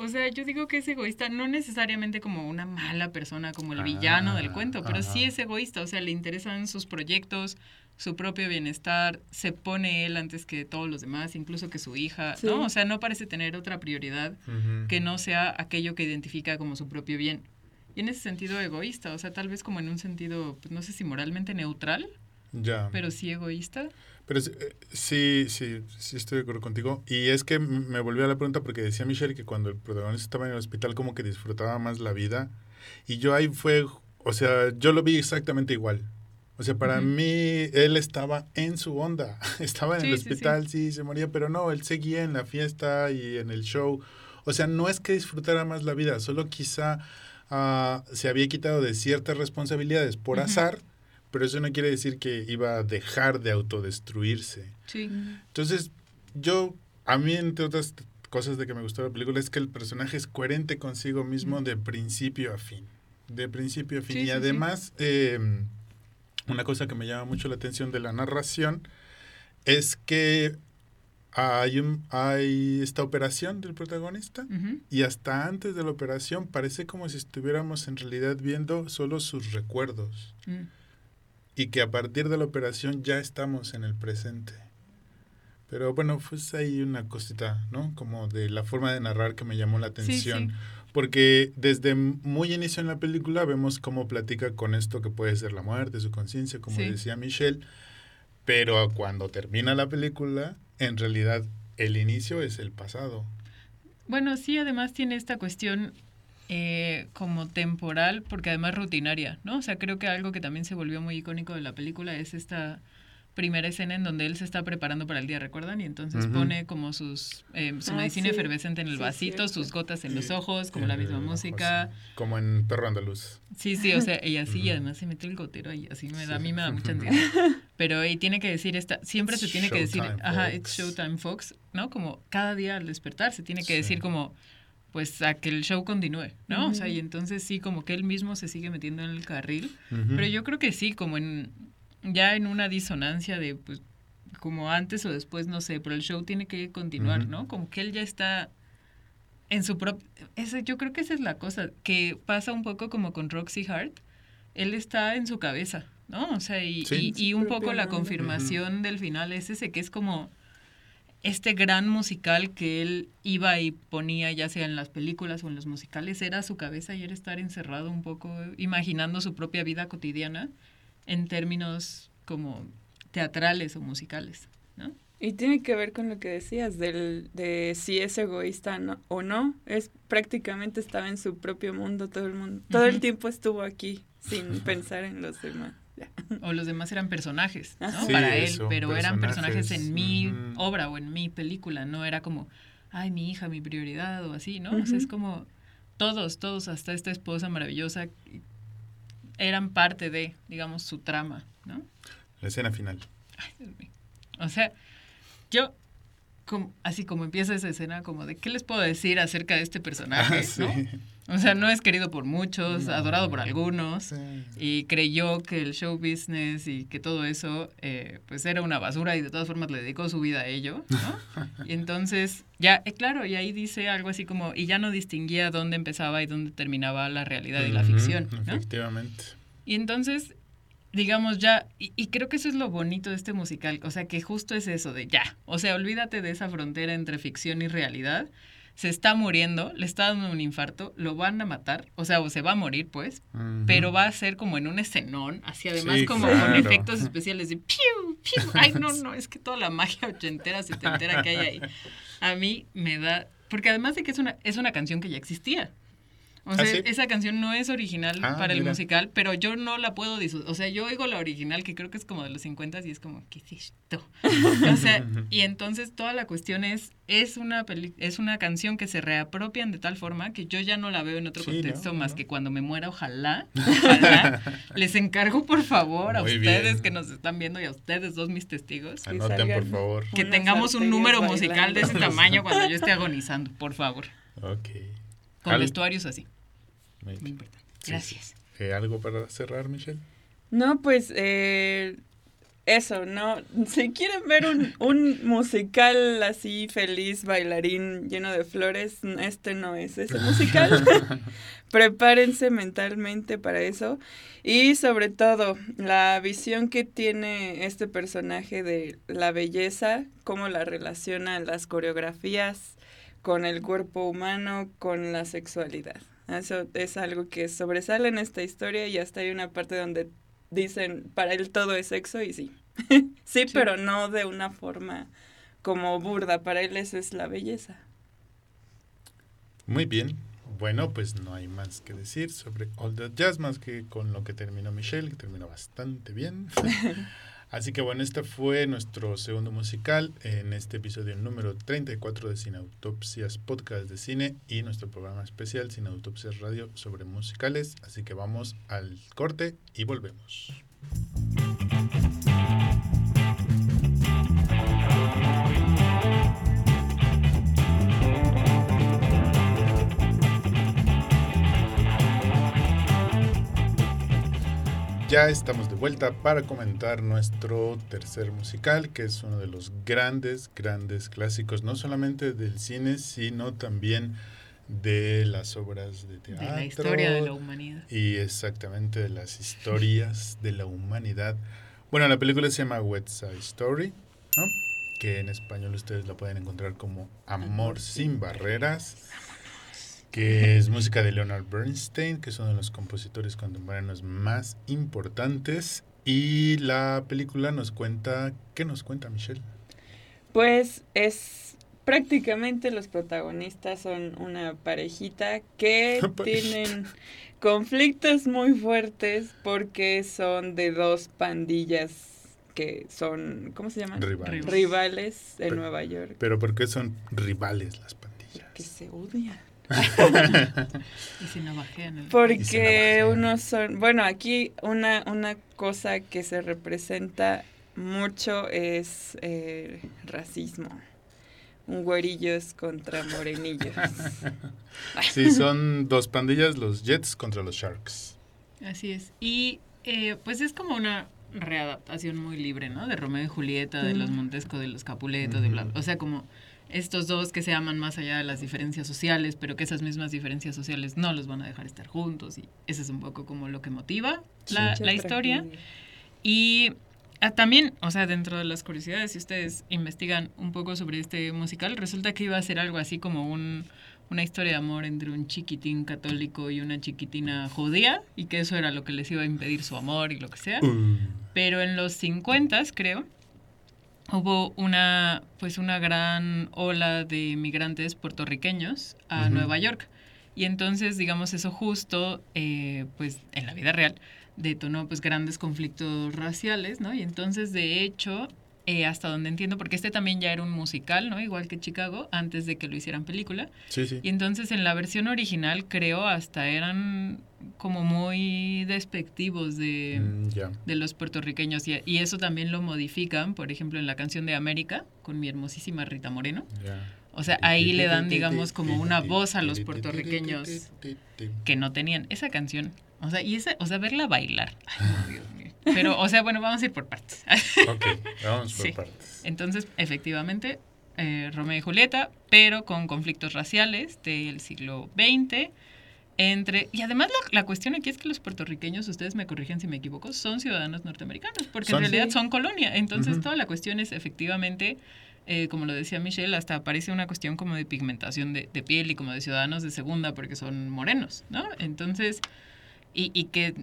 O sea, yo digo que es egoísta, no necesariamente como una mala persona, como el villano del ah, cuento, pero sí es egoísta, o sea, le interesan sus proyectos, su propio bienestar, se pone él antes que todos los demás, incluso que su hija, ¿no? O sea, no parece tener otra prioridad que no sea aquello que identifica como su propio bien. Y en ese sentido egoísta, o sea, tal vez como en un sentido, pues no sé si moralmente neutral,
ya.
pero sí egoísta.
Pero eh, sí, sí, sí estoy de acuerdo contigo. Y es que me volvió a la pregunta porque decía Michelle que cuando el protagonista estaba en el hospital como que disfrutaba más la vida. Y yo ahí fue, o sea, yo lo vi exactamente igual. O sea, para mí él estaba en su onda, estaba en el hospital, sí, se moría, pero no, él seguía en la fiesta y en el show. O sea, no es que disfrutara más la vida, solo quizá ah, se había quitado de ciertas responsabilidades por azar, pero eso no quiere decir que iba a dejar de autodestruirse.
Sí.
Entonces, yo, a mí, entre otras cosas de que me gustó la película, es que el personaje es coherente consigo mismo de principio a fin. De principio a fin. y además, em, una cosa que me llama mucho la atención de la narración es que hay, un, hay esta operación del protagonista y hasta antes de la operación parece como si estuviéramos en realidad viendo solo sus recuerdos mm. Y que a partir de la operación ya estamos en el presente. Pero bueno, pues hay una cosita, ¿no? Como de la forma de narrar que me llamó la atención. Porque desde muy inicio en la película vemos cómo platica con esto que puede ser la muerte, su conciencia, como decía Michelle. Pero cuando termina la película, en realidad el inicio es el pasado.
Bueno, sí, además tiene esta cuestión eh, como temporal, porque además rutinaria, ¿no? O sea, creo que algo que también se volvió muy icónico de la película es esta primera escena en donde él se está preparando para el día, ¿recuerdan? Y entonces pone como sus eh, su ah, medicina efervescente en el vasito, sus gotas en los ojos, como la misma música.
Como en Perro Andaluz.
Sí, sí, o sea, y así, y además se mete el gotero y así me da, a mí me da mucha ansiedad. Pero y tiene que decir esta, siempre se tiene que decir, ajá, it's Showtime Fox, ¿no? Como cada día al despertar se tiene que decir como pues a que el show continúe, ¿no? O sea, y entonces sí, como que él mismo se sigue metiendo en el carril, pero yo creo que sí, como en ya en una disonancia de, pues, como antes o después, no sé, pero el show tiene que continuar, ¿no? Como que él ya está en su propio... Yo creo que esa es la cosa, que pasa un poco como con Roxy Hart. Él está en su cabeza, ¿no? O sea, y, y, un poco la confirmación del final es ese, que es como este gran musical que él iba y ponía, ya sea en las películas o en los musicales, era su cabeza y era estar encerrado un poco, imaginando su propia vida cotidiana en términos como teatrales o musicales, ¿no?
Y tiene que ver con lo que decías del, de si es egoísta o no. Es prácticamente estaba en su propio mundo todo el mundo. Todo el tiempo estuvo aquí sin pensar en los demás.
O los demás eran personajes, ¿no? Para él, pero eran personajes en mi obra o en mi película, no era como, ay, mi hija, mi prioridad o así, ¿no? O sea, es como todos, todos, hasta esta esposa maravillosa eran parte de, digamos, su trama, ¿no?
La escena final.
Ay, Dios mío. O sea, yo, como, así como empieza esa escena, como de, ¿qué les puedo decir acerca de este personaje? Ah, ¿no? O sea, no es querido por muchos, adorado por algunos, y creyó que el show business y que todo eso, eh, pues era una basura y de todas formas le dedicó su vida a ello, ¿no? y entonces, ya, eh, claro, y ahí dice algo así como, y ya no distinguía dónde empezaba y dónde terminaba la realidad y la ficción, ¿no?
Efectivamente.
Y entonces, digamos ya, y, y, creo que eso es lo bonito de este musical, o sea, que justo es eso de ya, o sea, olvídate de esa frontera entre ficción y realidad se está muriendo, le está dando un infarto, lo van a matar, o sea, o se va a morir, pues, pero va a ser como en un escenón, así además como con efectos especiales de piu, piu. Ay, no, no, es que toda la magia ochentera, setentera que hay ahí, a mí me da, porque además de que es una, es una canción que ya existía. O sea, ¿Ah, esa canción no es original ah, para el musical, pero yo no la puedo disfrutar. O sea, yo oigo la original, que creo que es como de los 50 y es como, ¿qué es esto? o sea, y entonces toda la cuestión es, es una, es una canción que se reapropian de tal forma que yo ya no la veo en otro contexto más que cuando me muera, ojalá, ojalá. les encargo, por favor, a ustedes que nos están viendo y a ustedes dos mis testigos.
Anoten, por favor.
Que tengamos un número musical de ese tamaño cuando yo esté agonizando, por favor.
Ok.
Con vestuarios así. Gracias.
Eh, ¿Algo para cerrar, Michelle?
No, pues eh, eso, ¿no? Si quieren ver un, un, musical así feliz, bailarín, lleno de flores, este no es ese musical. Prepárense mentalmente para eso. Y sobre todo, la visión que tiene este personaje de la belleza, cómo la relaciona las coreografías con el cuerpo humano, con la sexualidad. Eso es algo que sobresale en esta historia y hasta hay una parte donde dicen, para él todo es sexo y sí. sí, pero no de una forma como burda, para él eso es la belleza.
Muy bien. bueno, pues no hay más que decir sobre All That Jazz más que con lo que terminó Michelle, que terminó bastante bien. Así que bueno, este fue nuestro segundo musical en este episodio número 34 de Cine Autopsias Podcast de Cine y nuestro programa especial Cine Autopsias Radio sobre musicales. Así que vamos al corte y volvemos. Ya estamos de vuelta para comentar nuestro tercer musical, que es uno de los grandes, grandes clásicos, no solamente del cine, sino también de las obras de teatro.
De la historia de la humanidad.
Y exactamente de las historias de la humanidad. Bueno, la película se llama West Side Story, ¿no? que en español ustedes la pueden encontrar como Amor sin barreras que es música de Leonard Bernstein, que es uno de los compositores contemporáneos más importantes. Y la película nos cuenta, ¿qué nos cuenta Michelle?
Pues es prácticamente los protagonistas son una parejita que tienen conflictos muy fuertes porque son de dos pandillas que son, ¿cómo se llaman?
Rivales.
Rivales de Nueva York.
Pero ¿por qué son rivales las pandillas?
Que se odian.
y si no bajean el...
Porque unos son, bueno, aquí una, una cosa que se representa mucho es eh, racismo. Un güerillos contra morenillos.
sí, son dos pandillas, los Jets contra los Sharks.
Así es. Y eh, pues es como una readaptación muy libre, ¿no? De Romeo y Julieta, de los Montesco, de los Capuleto, de bla, O sea, como estos dos que se aman más allá de las diferencias sociales, pero que esas mismas diferencias sociales no los van a dejar estar juntos. Y ese es un poco como lo que motiva la, la historia. Y ah, también, o sea, dentro de las curiosidades, si ustedes investigan un poco sobre este musical, resulta que iba a ser algo así como un, una historia de amor entre un chiquitín católico y una chiquitina judía, y que eso era lo que les iba a impedir su amor y lo que sea. Mm. Pero en los 50, creo, hubo una, pues una gran ola de migrantes puertorriqueños a Nueva York. Y entonces, digamos, eso justo, eh, pues en la vida real, detonó pues grandes conflictos raciales, ¿no? Y entonces, de hecho, eh, hasta donde entiendo, porque este también ya era un musical, ¿no? Igual que Chicago, antes de que lo hicieran película.
Sí, sí.
Y entonces en la versión original creo hasta eran como muy despectivos de,
mm,
de los puertorriqueños y, y, eso también lo modifican, por ejemplo, en la canción de América con mi hermosísima Rita Moreno. O sea, ahí le dan, digamos, como una voz a los puertorriqueños que no tenían esa canción. O sea, y esa, o sea, verla bailar. Ay, Dios mío. Pero, o sea, bueno, vamos a ir por partes.
ok, vamos por partes.
Entonces, efectivamente, eh, Romeo y Julieta, pero con conflictos raciales del siglo XX. Entre, y además la, cuestión aquí es que los puertorriqueños, ustedes me corrigen si me equivoco, son ciudadanos norteamericanos, porque en realidad son colonia. Entonces toda la cuestión es efectivamente, eh, como lo decía Michelle, hasta aparece una cuestión como de pigmentación de, de, piel y como de ciudadanos de segunda porque son morenos, ¿no? Entonces, y, y que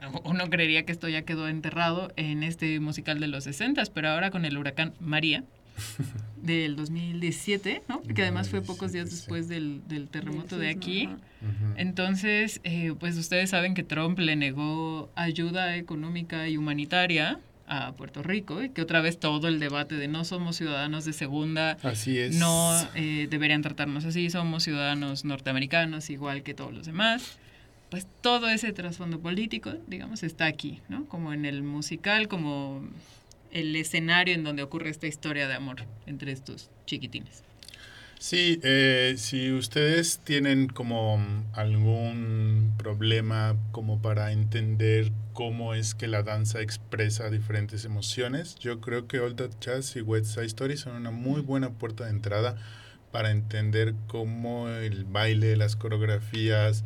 uno creería que esto ya quedó enterrado en este musical de los 60, pero ahora con el huracán María del 2017, ¿no? que además fue pocos días después del, terremoto de aquí. Entonces, eh, pues ustedes saben que Trump le negó ayuda económica y humanitaria a Puerto Rico y que otra vez todo el debate de no somos ciudadanos de segunda,
así es.
no eh, deberían tratarnos así, somos ciudadanos norteamericanos igual que todos los demás pues todo ese trasfondo político, digamos, está aquí, ¿no? Como en el musical, como el escenario en donde ocurre esta historia de amor entre estos chiquitines.
Sí, eh, si ustedes tienen como algún problema como para entender cómo es que la danza expresa diferentes emociones, yo creo que All That Jazz y West Side Story son una muy buena puerta de entrada para entender cómo el baile, las coreografías,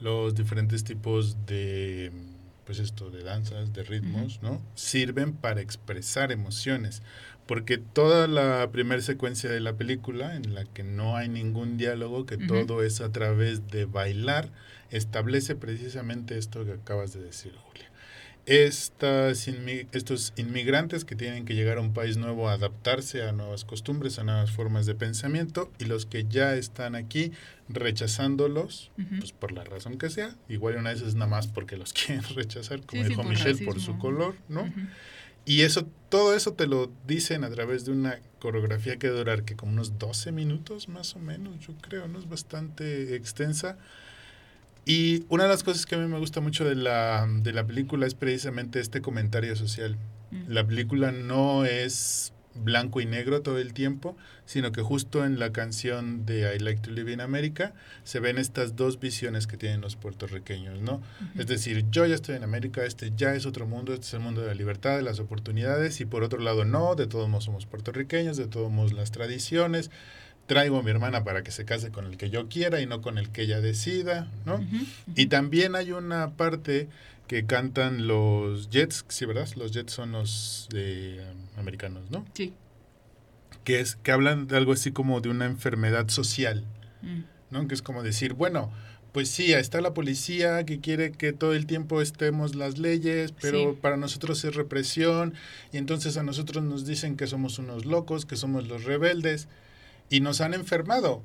los diferentes tipos de pues esto de danzas, de ritmos, ¿no? Sirven para expresar emociones, porque toda la primera secuencia de la película en la que no hay ningún diálogo, que todo es a través de bailar, establece precisamente esto que acabas de decir, Julia. Estas estos inmigrantes que tienen que llegar a un país nuevo a adaptarse a nuevas costumbres, a nuevas formas de pensamiento y los que ya están aquí rechazándolos, pues por la razón que sea, igual una vez es nada más porque los quieren rechazar, como dijo Michelle, por su color, ¿no? Y eso, todo eso te lo dicen a través de una coreografía que dura que como unos 12 minutos más o menos, yo creo, ¿no? Es bastante extensa. Y una de las cosas que a mí me gusta mucho de la, de la película es precisamente este comentario social. Mm. La película no es blanco y negro todo el tiempo, sino que justo en la canción de I Like to Live in America se ven estas dos visiones que tienen los puertorriqueños, ¿no? Es decir, yo ya estoy en América, este ya es otro mundo, este es el mundo de la libertad, de las oportunidades, y por otro lado no, de todos modos somos puertorriqueños, de todos modos las tradiciones, traigo a mi hermana para que se case con el que yo quiera y no con el que ella decida, ¿no? Y también hay una parte que cantan los Jets, sí, ¿verdad? Los Jets son los um, americanos, ¿no?
Sí.
Que, es, que hablan de algo así como de una enfermedad social, mm. ¿no? Que es como decir, bueno, pues sí, está la policía que quiere que todo el tiempo estemos las leyes, pero para nosotros es represión y entonces a nosotros nos dicen que somos unos locos, que somos los rebeldes y nos han enfermado.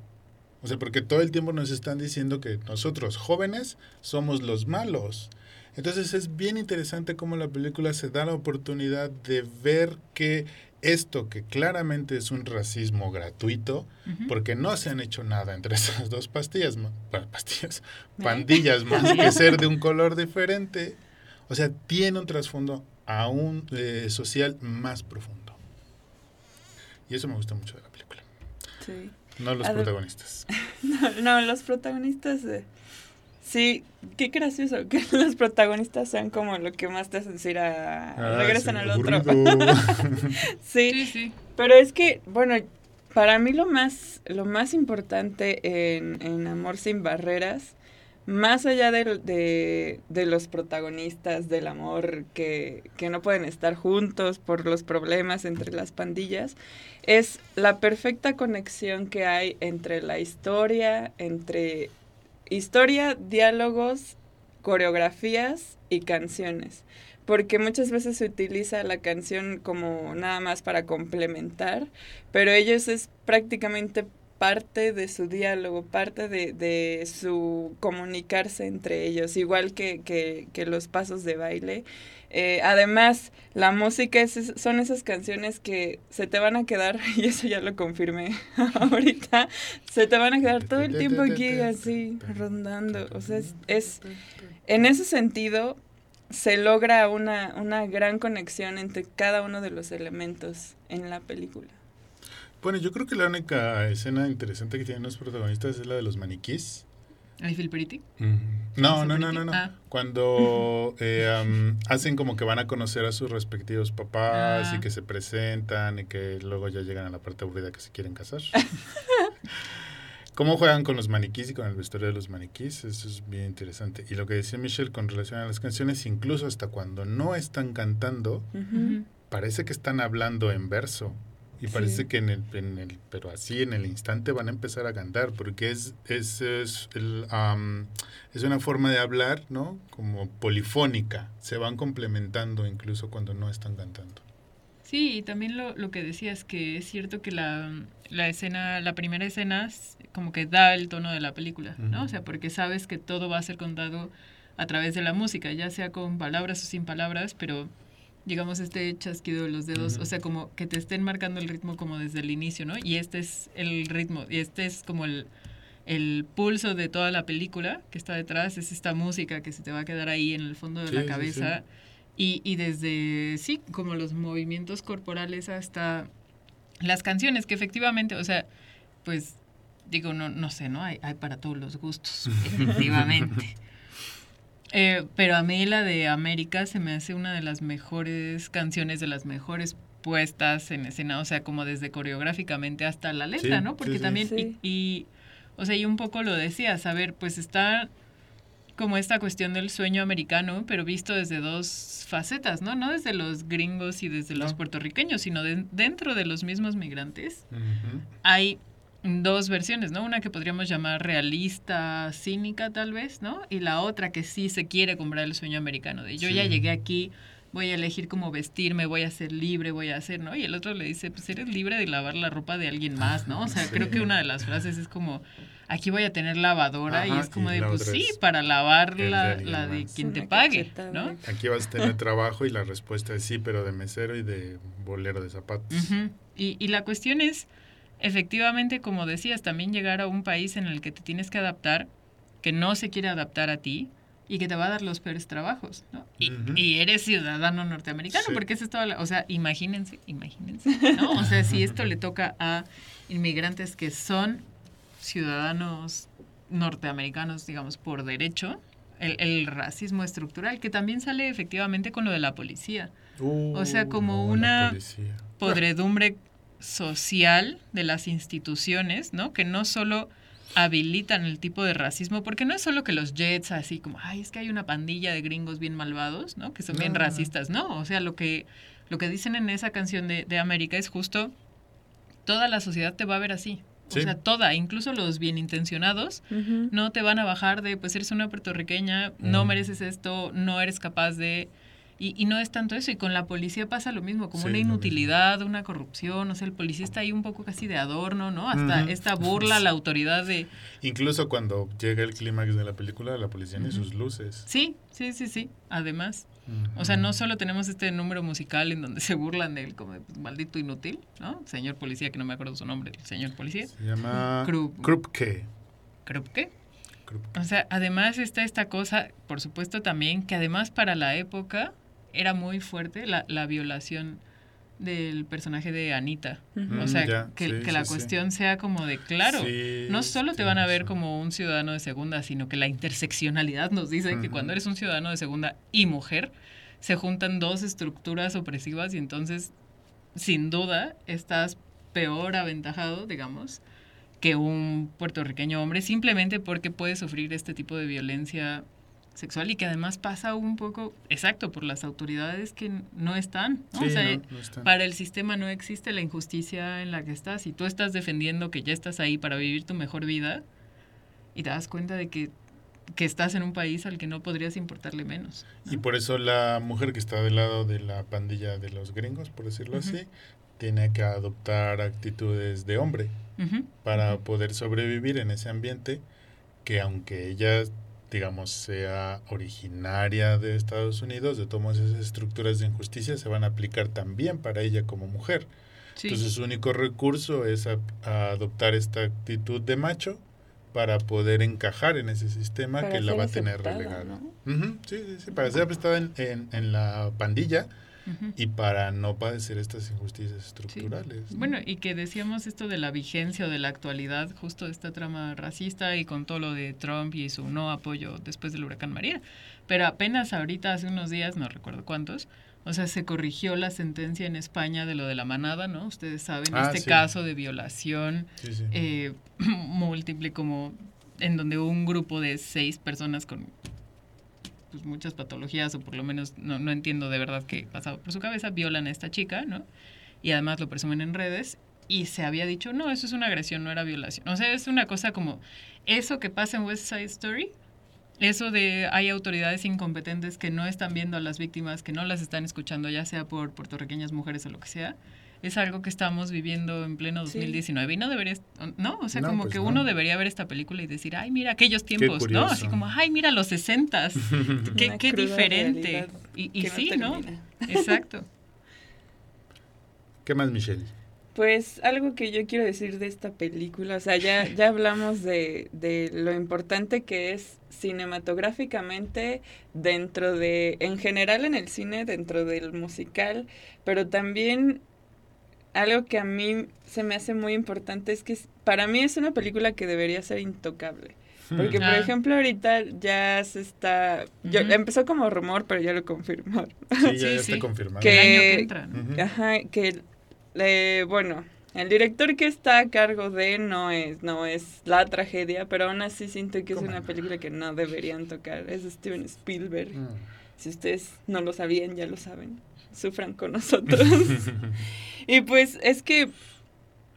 O sea, porque todo el tiempo nos están diciendo que nosotros jóvenes somos los malos. Entonces es bien interesante cómo la película se da la oportunidad de ver que esto que claramente es un racismo gratuito, porque no se han hecho nada entre esas dos pastillas, pastillas, pandillas más que ser de un color diferente, o sea, tiene un trasfondo aún eh, social más profundo. Y eso me gusta mucho de la. Sí. No los protagonistas.
no, los protagonistas... Eh, Sí, qué gracioso que los protagonistas sean como lo que más te hacen decir a... Ah, regresan al otro. sí, sí, Pero es que, bueno, para mí lo más, lo más importante en, en Amor sin Barreras, más allá de, de, de, los protagonistas del amor que, que no pueden estar juntos por los problemas entre las pandillas, es la perfecta conexión que hay entre la historia, entre historia, diálogos, coreografías y canciones. Porque muchas veces se utiliza la canción como nada más para complementar, pero ellos es prácticamente parte de su diálogo, parte de, de su comunicarse entre ellos, igual que, que, que los pasos de baile. Eh, además, la música es, son esas canciones que se te van a quedar, y eso ya lo confirmé ahorita, se te van a quedar todo el tiempo aquí así, rondando. O sea, es, en ese sentido, se logra una, una gran conexión entre cada uno de los elementos en la película.
Bueno, yo creo que la única escena interesante que tienen los protagonistas es la de los maniquís.
¿Hay Pretty?
No, no, no, no, no. Ah. Cuando eh, hacen como que van a conocer a sus respectivos papás y ah. que se presentan y que luego ya llegan a la parte aburrida que se quieren casar. ¿Cómo juegan con los maniquís y con el vestuario de los maniquís? Eso es bien interesante. Y lo que decía Michelle con relación a las canciones, incluso hasta cuando no están cantando, parece que están hablando en verso. Y parece que en el, en el, pero así en el instante van a empezar a cantar, porque es, es, es, el, es una forma de hablar, ¿no? Como polifónica, se van complementando incluso cuando no están cantando.
Sí, y también lo, lo que decías, que es cierto que la, la escena, la primera escena como que da el tono de la película, ¿no? O sea, porque sabes que todo va a ser contado a través de la música, ya sea con palabras o sin palabras, pero digamos, este chasquido de los dedos, o sea, como que te estén marcando el ritmo como desde el inicio, ¿no? Y este es el ritmo, y este es como el, el pulso de toda la película que está detrás, es esta música que se te va a quedar ahí en el fondo de la cabeza. Y, y desde, sí, como los movimientos corporales hasta las canciones, que efectivamente, o sea, pues digo, no, no sé, ¿no? Hay, hay para todos los gustos, efectivamente. Eh, pero a mí la de América se me hace una de las mejores canciones, de las mejores puestas en escena, o sea, como desde coreográficamente hasta la letra, ¿no? Porque también, y, o sea, y un poco lo decía, a ver, pues está como esta cuestión del sueño americano, pero visto desde dos facetas, ¿no? No desde los gringos y desde los puertorriqueños, sino dentro de los mismos migrantes. Hay dos versiones, ¿no? Una que podríamos llamar realista, cínica tal vez, ¿no? Y la otra que sí se quiere comprar el sueño americano, de yo ya llegué aquí, voy a elegir cómo vestirme, voy a ser libre, voy a hacer, ¿no? Y el otro le dice, pues eres libre de lavar la ropa de alguien más, ¿no? O sea,
Sí.
creo que una de las frases es como, aquí voy a tener lavadora y es como
y
de,
la
pues sí, para lavar
el de
la, la de quien
Una
te pague, ¿no?
Aquí vas a tener trabajo y la respuesta es sí, pero de mesero y de bolero de zapatos.
Y, y la cuestión es, efectivamente, como decías, también llegar a un país en el que te tienes que adaptar, que no se quiere adaptar a ti y que te va a dar los peores trabajos, ¿no? Y, eres ciudadano norteamericano,
Sí.
porque eso es toda la- O sea, imagínense, imagínense, ¿no? O sea, si esto le toca a inmigrantes que son ciudadanos norteamericanos, digamos, por derecho, el, el racismo estructural, que también sale efectivamente con lo de la policía O sea, como
Uh, no,
una- podredumbre social de las instituciones, ¿no? Que no solo habilitan el tipo de racismo, porque no es solo que los Jets así como, ay, es que hay una pandilla de gringos bien malvados, ¿no? Que son bien
No,
racistas, no, o sea, lo que lo que dicen en esa canción de, de América es justo toda la sociedad te va a ver así. O
Sí.
sea, toda, incluso los bien intencionados,
Ujú.
no te van a bajar de, pues eres una puertorriqueña, no
Mm.
mereces esto, no eres capaz de... Y, y no es tanto eso, y con la policía pasa lo mismo, como
Sí,
una inutilidad, una corrupción, o sea, el policía está ahí un poco casi de adorno, ¿no? Hasta esta burla a la autoridad de...
Incluso cuando llega el clímax de la película, la policía ni sus luces.
Sí, sí, sí, sí, además. O sea, no solo tenemos este número musical en donde se burlan de él como de, pues, maldito inútil, ¿no? Señor policía, que no me acuerdo su nombre, el señor policía.
Se llama
Krup-
Krupke. Krupke.
O sea, además está esta cosa, por supuesto también, que además para la época era muy fuerte la, la violación del personaje de Anita. O sea,
Mm, ya,
que,
sí,
que la
sí, sí.
cuestión sea como de, claro,
Sí,
no solo te van a ver como un ciudadano de segunda, sino que la interseccionalidad nos dice que cuando eres un ciudadano de segunda y mujer, se juntan dos estructuras opresivas y entonces, sin duda, estás peor aventajado, digamos, que un puertorriqueño hombre, simplemente porque puede sufrir este tipo de violencia sexual y que además pasa un poco, exacto, por las autoridades que no están. ¿no?
Sí,
o sea,
no, no está.
para el sistema no existe la injusticia en la que estás y tú estás defendiendo que ya estás ahí para vivir tu mejor vida y te das cuenta de que, que estás en un país al que no podrías importarle menos. ¿no?
Y por eso la mujer que está del lado de la pandilla de los gringos, por decirlo así, tiene que adoptar actitudes de hombre para poder sobrevivir en ese ambiente que aunque ella digamos sea originaria de Estados Unidos, de todas esas estructuras de injusticia se van a aplicar también para ella como mujer.
sí.
Entonces su único recurso es a- a adoptar esta actitud de macho para poder encajar en ese sistema
Para
que la va a tener relegada. sí, sí, sí, para ser aprestada en, en, en la pandilla Y para no padecer estas injusticias estructurales. ¿no?
Bueno, y que decíamos esto de la vigencia o de la actualidad, justo esta trama racista y con todo lo de Trump y su no apoyo después del huracán María. Pero apenas ahorita, hace unos días, no recuerdo cuántos, o sea, se corrigió la sentencia en España de lo de la manada, ¿no? Ustedes saben,
Ah,
este
sí.
caso de violación
Sí, sí.
eh, múltiple, como en donde un grupo de seis personas con pues, muchas patologías, o por lo menos no, no entiendo de verdad qué pasaba por su cabeza, violan a esta chica, ¿no? Y además lo presumen en redes. Y se había dicho, no, eso es una agresión, no era violación. O sea, es una cosa como eso que pasa en West Side Story, eso de hay autoridades incompetentes que no están viendo a las víctimas, que no las están escuchando, ya sea por puertorriqueñas mujeres o lo que sea, es algo que estamos viviendo en pleno
Sí.
2019 y no debería, no, o sea,
No,
como
pues
que
no.
uno debería ver esta película y decir, ay, mira aquellos tiempos, ¿no? Así como, ay, mira los 60 qué, qué diferente. Y, y sí, ¿no? Exacto.
¿Qué más, Michelle?
Pues algo que yo quiero decir de esta película, o sea, ya, ya hablamos de, de lo importante que es cinematográficamente dentro de, en general en el cine, dentro del musical, pero también algo que a mí se me hace muy importante es que para mí es una película que debería ser intocable. Porque, por
Ah.
ejemplo, ahorita ya se está... yo- empezó como rumor, pero ya lo confirmaron.
Sí, ya,
Sí,
ya
sí.
está confirmado.
Que-
El año que
Eh,
entra.
Ajá, que le, bueno, el director que está a cargo de no es, no es la tragedia, pero aún así siento que es
¿Cómo
una
no?
película que no deberían tocar. Es Steven Spielberg.
Mm.
Si ustedes no lo sabían, ya lo saben. Sufran con nosotros. y pues es que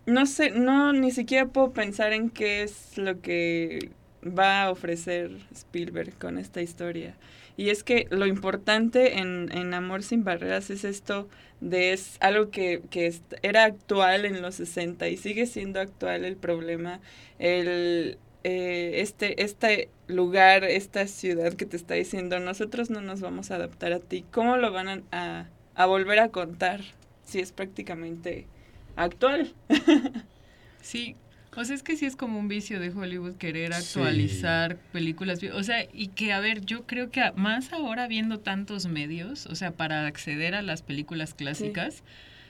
no sé, no, ni siquiera puedo pensar en qué es lo que va a ofrecer Spielberg con esta historia. Y es que lo importante en, en Amor sin Barreras es esto de es algo que, que era actual en los 60 y sigue siendo actual el problema, el, eh, este, este lugar, esta ciudad que te está diciendo, nosotros no nos vamos a adaptar a ti, ¿cómo lo van a, a volver a contar si es prácticamente actual?
sí, o sea, es que sí es como un vicio de Hollywood querer actualizar películas. O sea, y que, a ver, yo creo que más ahora viendo tantos medios, o sea, para acceder a las películas clásicas,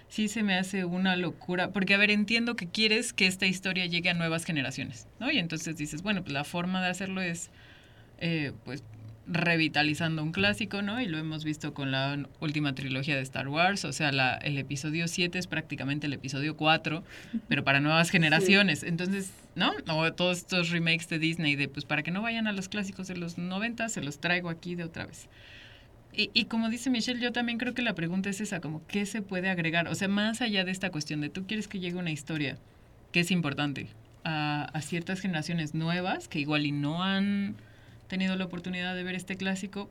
sí. se me hace una locura. Porque, a ver, entiendo que quieres que esta historia llegue a nuevas generaciones, ¿no? Y entonces dices, bueno, pues la forma de hacerlo es, eh, pues, revitalizando un clásico, ¿no? Y lo hemos visto con la última trilogía de Star Wars, o sea, la, el episodio 7 es prácticamente el episodio 4, pero para nuevas generaciones. Entonces, ¿no? O todos estos remakes de Disney de, pues para que no vayan a los clásicos de los 90, se los traigo aquí de otra vez. Y, y como dice Michelle, yo también creo que la pregunta es esa, como, ¿qué se puede agregar? O sea, más allá de esta cuestión de tú quieres que llegue una historia que es importante a, a ciertas generaciones nuevas que igual y no han tenido la oportunidad de ver este clásico,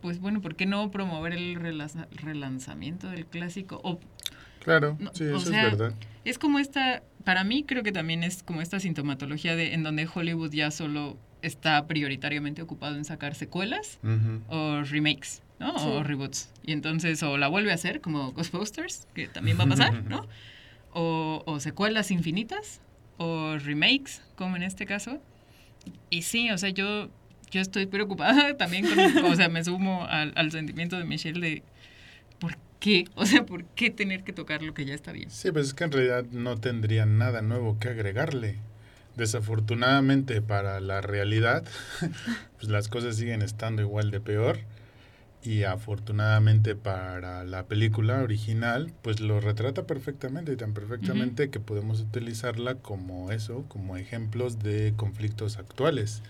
pues bueno, ¿por qué no promover el relanzamiento del clásico? O,
claro, sí, eso es verdad.
Es como esta, para mí creo que también es como esta sintomatología de en donde Hollywood ya solo está prioritariamente ocupado en sacar secuelas o remakes, ¿no? O reboots. Y entonces o la vuelve a hacer como Ghostbusters, que también va a pasar, ¿no? O, o secuelas infinitas o remakes, como en este caso. Y sí, o sea, yo yo estoy preocupada también con, o sea, me sumo al, al, sentimiento de Michelle de ¿por qué? O sea, ¿por qué tener que tocar lo que ya está bien?
Sí, pues es que en realidad no tendría nada nuevo que agregarle. Desafortunadamente para la realidad, pues las cosas siguen estando igual de peor. Y afortunadamente para la película original, pues lo retrata perfectamente y tan perfectamente uh -huh. que podemos utilizarla como eso, como ejemplos de conflictos actuales.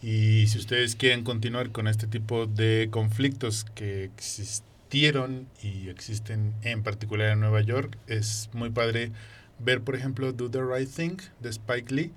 Y si ustedes quieren continuar con este tipo de conflictos que existieron y existen en particular en Nueva York, es muy padre ver, por ejemplo, Do the Right Thing de Spike Lee,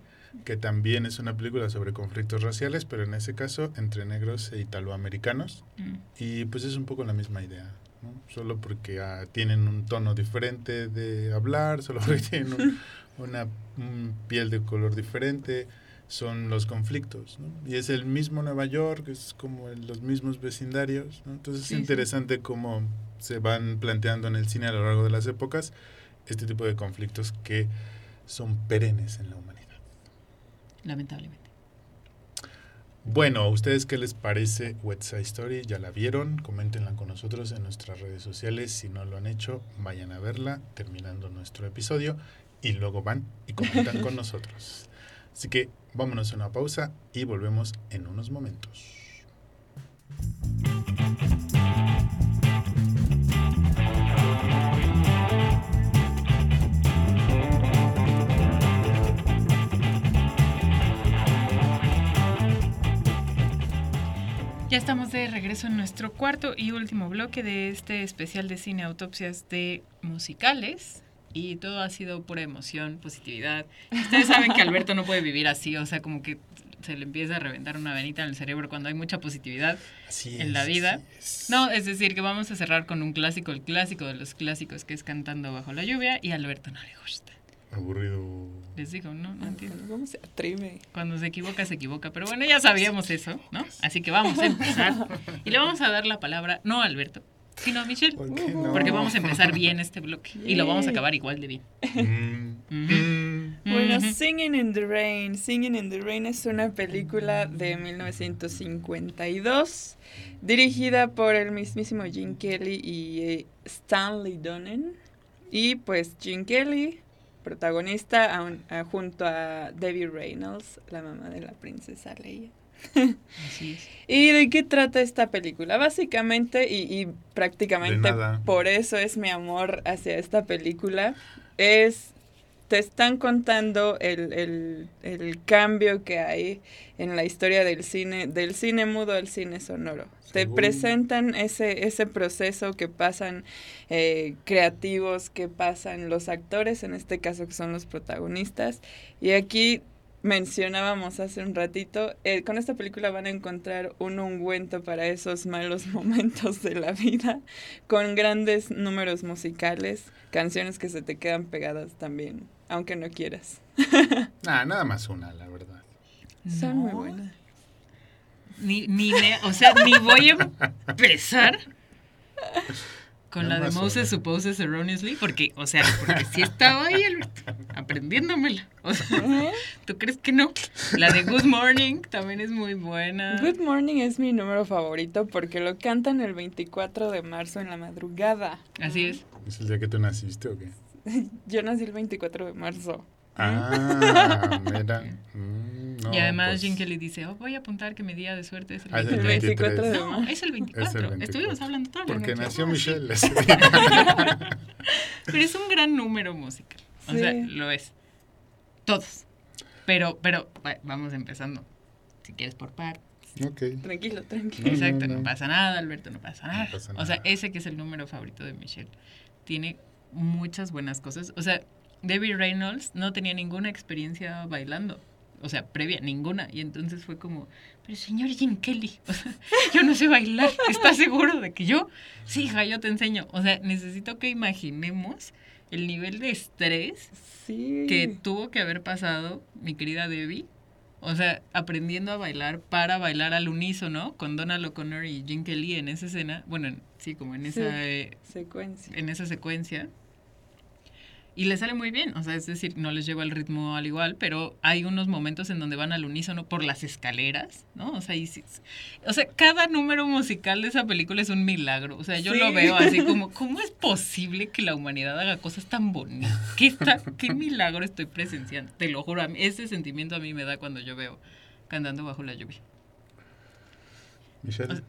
que también es una película sobre conflictos raciales, pero en ese caso entre negros e italoamericanos. Mm. Y pues es un poco la misma idea. ¿no? Solo porque ah, tienen un tono diferente de hablar, solo porque tienen un, una un piel de color diferente son los conflictos, ¿no? Y es el mismo Nueva York, es como los mismos vecindarios, ¿no? Entonces sí, es interesante sí. cómo se van planteando en el cine a lo largo de las épocas este tipo de conflictos que son perennes en la humanidad.
Lamentablemente.
Bueno, ¿a ustedes qué les parece West Side Story? ¿Ya la vieron? Coméntenla con nosotros en nuestras redes sociales. Si no lo han hecho, vayan a verla terminando nuestro episodio y luego van y comentan con nosotros. Así que vámonos a una pausa y volvemos en unos momentos.
Ya estamos de regreso en nuestro cuarto y último bloque de este especial de cine autopsias de musicales y todo ha sido pura emoción, positividad. Ustedes saben que Alberto no puede vivir así, o sea, como que se le empieza a reventar una venita en el cerebro cuando hay mucha positividad
así
en
es,
la vida.
Es.
No, es decir, que vamos a cerrar con un clásico, el clásico de los clásicos, que es Cantando bajo la lluvia, y a Alberto no le gusta.
Aburrido.
Les digo, no, no entiendo.
¿Cómo se atreve?
Cuando se equivoca, se equivoca. Pero bueno, ya sabíamos eso, ¿no? Así que vamos a empezar. Y le vamos a dar la palabra, no a Alberto, sino a Michelle.
¿Por qué no?
Porque vamos a empezar bien este bloque. Y lo vamos a acabar igual de bien.
Mm, mm.
Bueno. Singing in the Rain. Singing in the Rain es una película de 1952 dirigida por el mismísimo Gene Kelly y eh, Stanley Donen. Y pues Gene Kelly, protagonista, a- junto a Debbie Reynolds, la mamá de la princesa Leia.
Así es.
¿Y de qué trata esta película? Básicamente, y, y prácticamente por eso es mi amor hacia esta película, es te están contando el, el, el, cambio que hay en la historia del cine, del cine mudo al cine sonoro. Te presentan ese, ese proceso que pasan eh, creativos, que pasan los actores, en este caso que son los protagonistas. Y aquí mencionábamos hace un ratito, eh, con esta película van a encontrar un ungüento para esos malos momentos de la vida, con grandes números musicales, canciones que se te quedan pegadas también, aunque no quieras.
ah, nada más una, la verdad.
Son muy buenas.
Ni, ni o sea, ni voy a empezar con la de Moses Supposes Erroneously, porque, o sea, porque sí estaba ahí aprendiéndomela. O sea, ¿tú crees que no? La de Good Morning también es muy buena.
Good Morning es mi número favorito porque lo cantan el 24 de marzo en la madrugada.
Así es.
¿Es el día que tú naciste o qué?
Yo nací el 24 de marzo.
Ah, mira. Mm,
y además pues. Jim Kelly dice, oh, voy a apuntar que mi día de suerte es el, 24. Ah, no, es el 24. Estuvimos hablando todo
Porque nació Michelle.
pero es un gran número musical. O sea, lo es. Todos. Pero, pero, vamos empezando. Si quieres por partes.
Okay.
Tranquilo, tranquilo.
Exacto, no, pasa nada, Alberto, no pasa nada. O sea, ese que es el número favorito de Michelle. Tiene muchas buenas cosas. O sea, Debbie Reynolds no tenía ninguna experiencia bailando. O sea, previa, ninguna. Y entonces fue como, pero señor Jim Kelly, o sea, yo no sé bailar. ¿Estás seguro de que yo? Sí, hija, yo te enseño. O sea, necesito que imaginemos el nivel de estrés que tuvo que haber pasado mi querida Debbie. O sea, aprendiendo a bailar para bailar al unísono con Donald O'Connor y Jim Kelly en esa escena. Bueno, sí, como en esa
eh, secuencia.
En esa secuencia y le sale muy bien, o sea, es decir, no les lleva el ritmo al igual, pero hay unos momentos en donde van al unísono por las escaleras, ¿no? O sea, y, o sea, cada número musical de esa película es un milagro, o sea, yo lo veo así como, ¿cómo es posible que la humanidad haga cosas tan bonitas? ¿Qué, está, qué milagro estoy presenciando? Te lo juro, ese sentimiento a mí me da cuando yo veo cantando bajo la lluvia.
Michelle.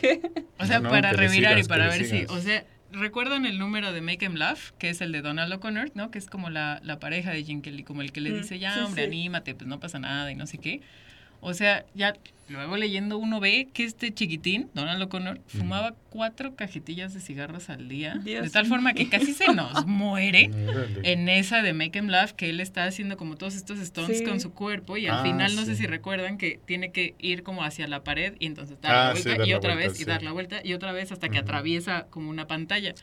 ¿Qué? O sea, para revirar y para ver si, o sea, ¿Recuerdan el número de Make Em Laugh? Que es el de Donald O'Connor, ¿no? Que es como la, la pareja de Jim Kelly, como el que le mm, dice, ya, hombre, anímate, pues no pasa nada y no sé qué. O sea, ya luego leyendo uno ve que este chiquitín, Donald O'Connor, fumaba cuatro cajetillas de cigarros al día, de tal forma que casi se nos muere en esa de Make Him Laugh, que él está haciendo como todos estos stones con su cuerpo y al ah, final no sé si recuerdan que tiene que ir como hacia la pared y entonces dar la ah, vuelta y otra vez y dar la vuelta y otra vez hasta que atraviesa como una pantalla.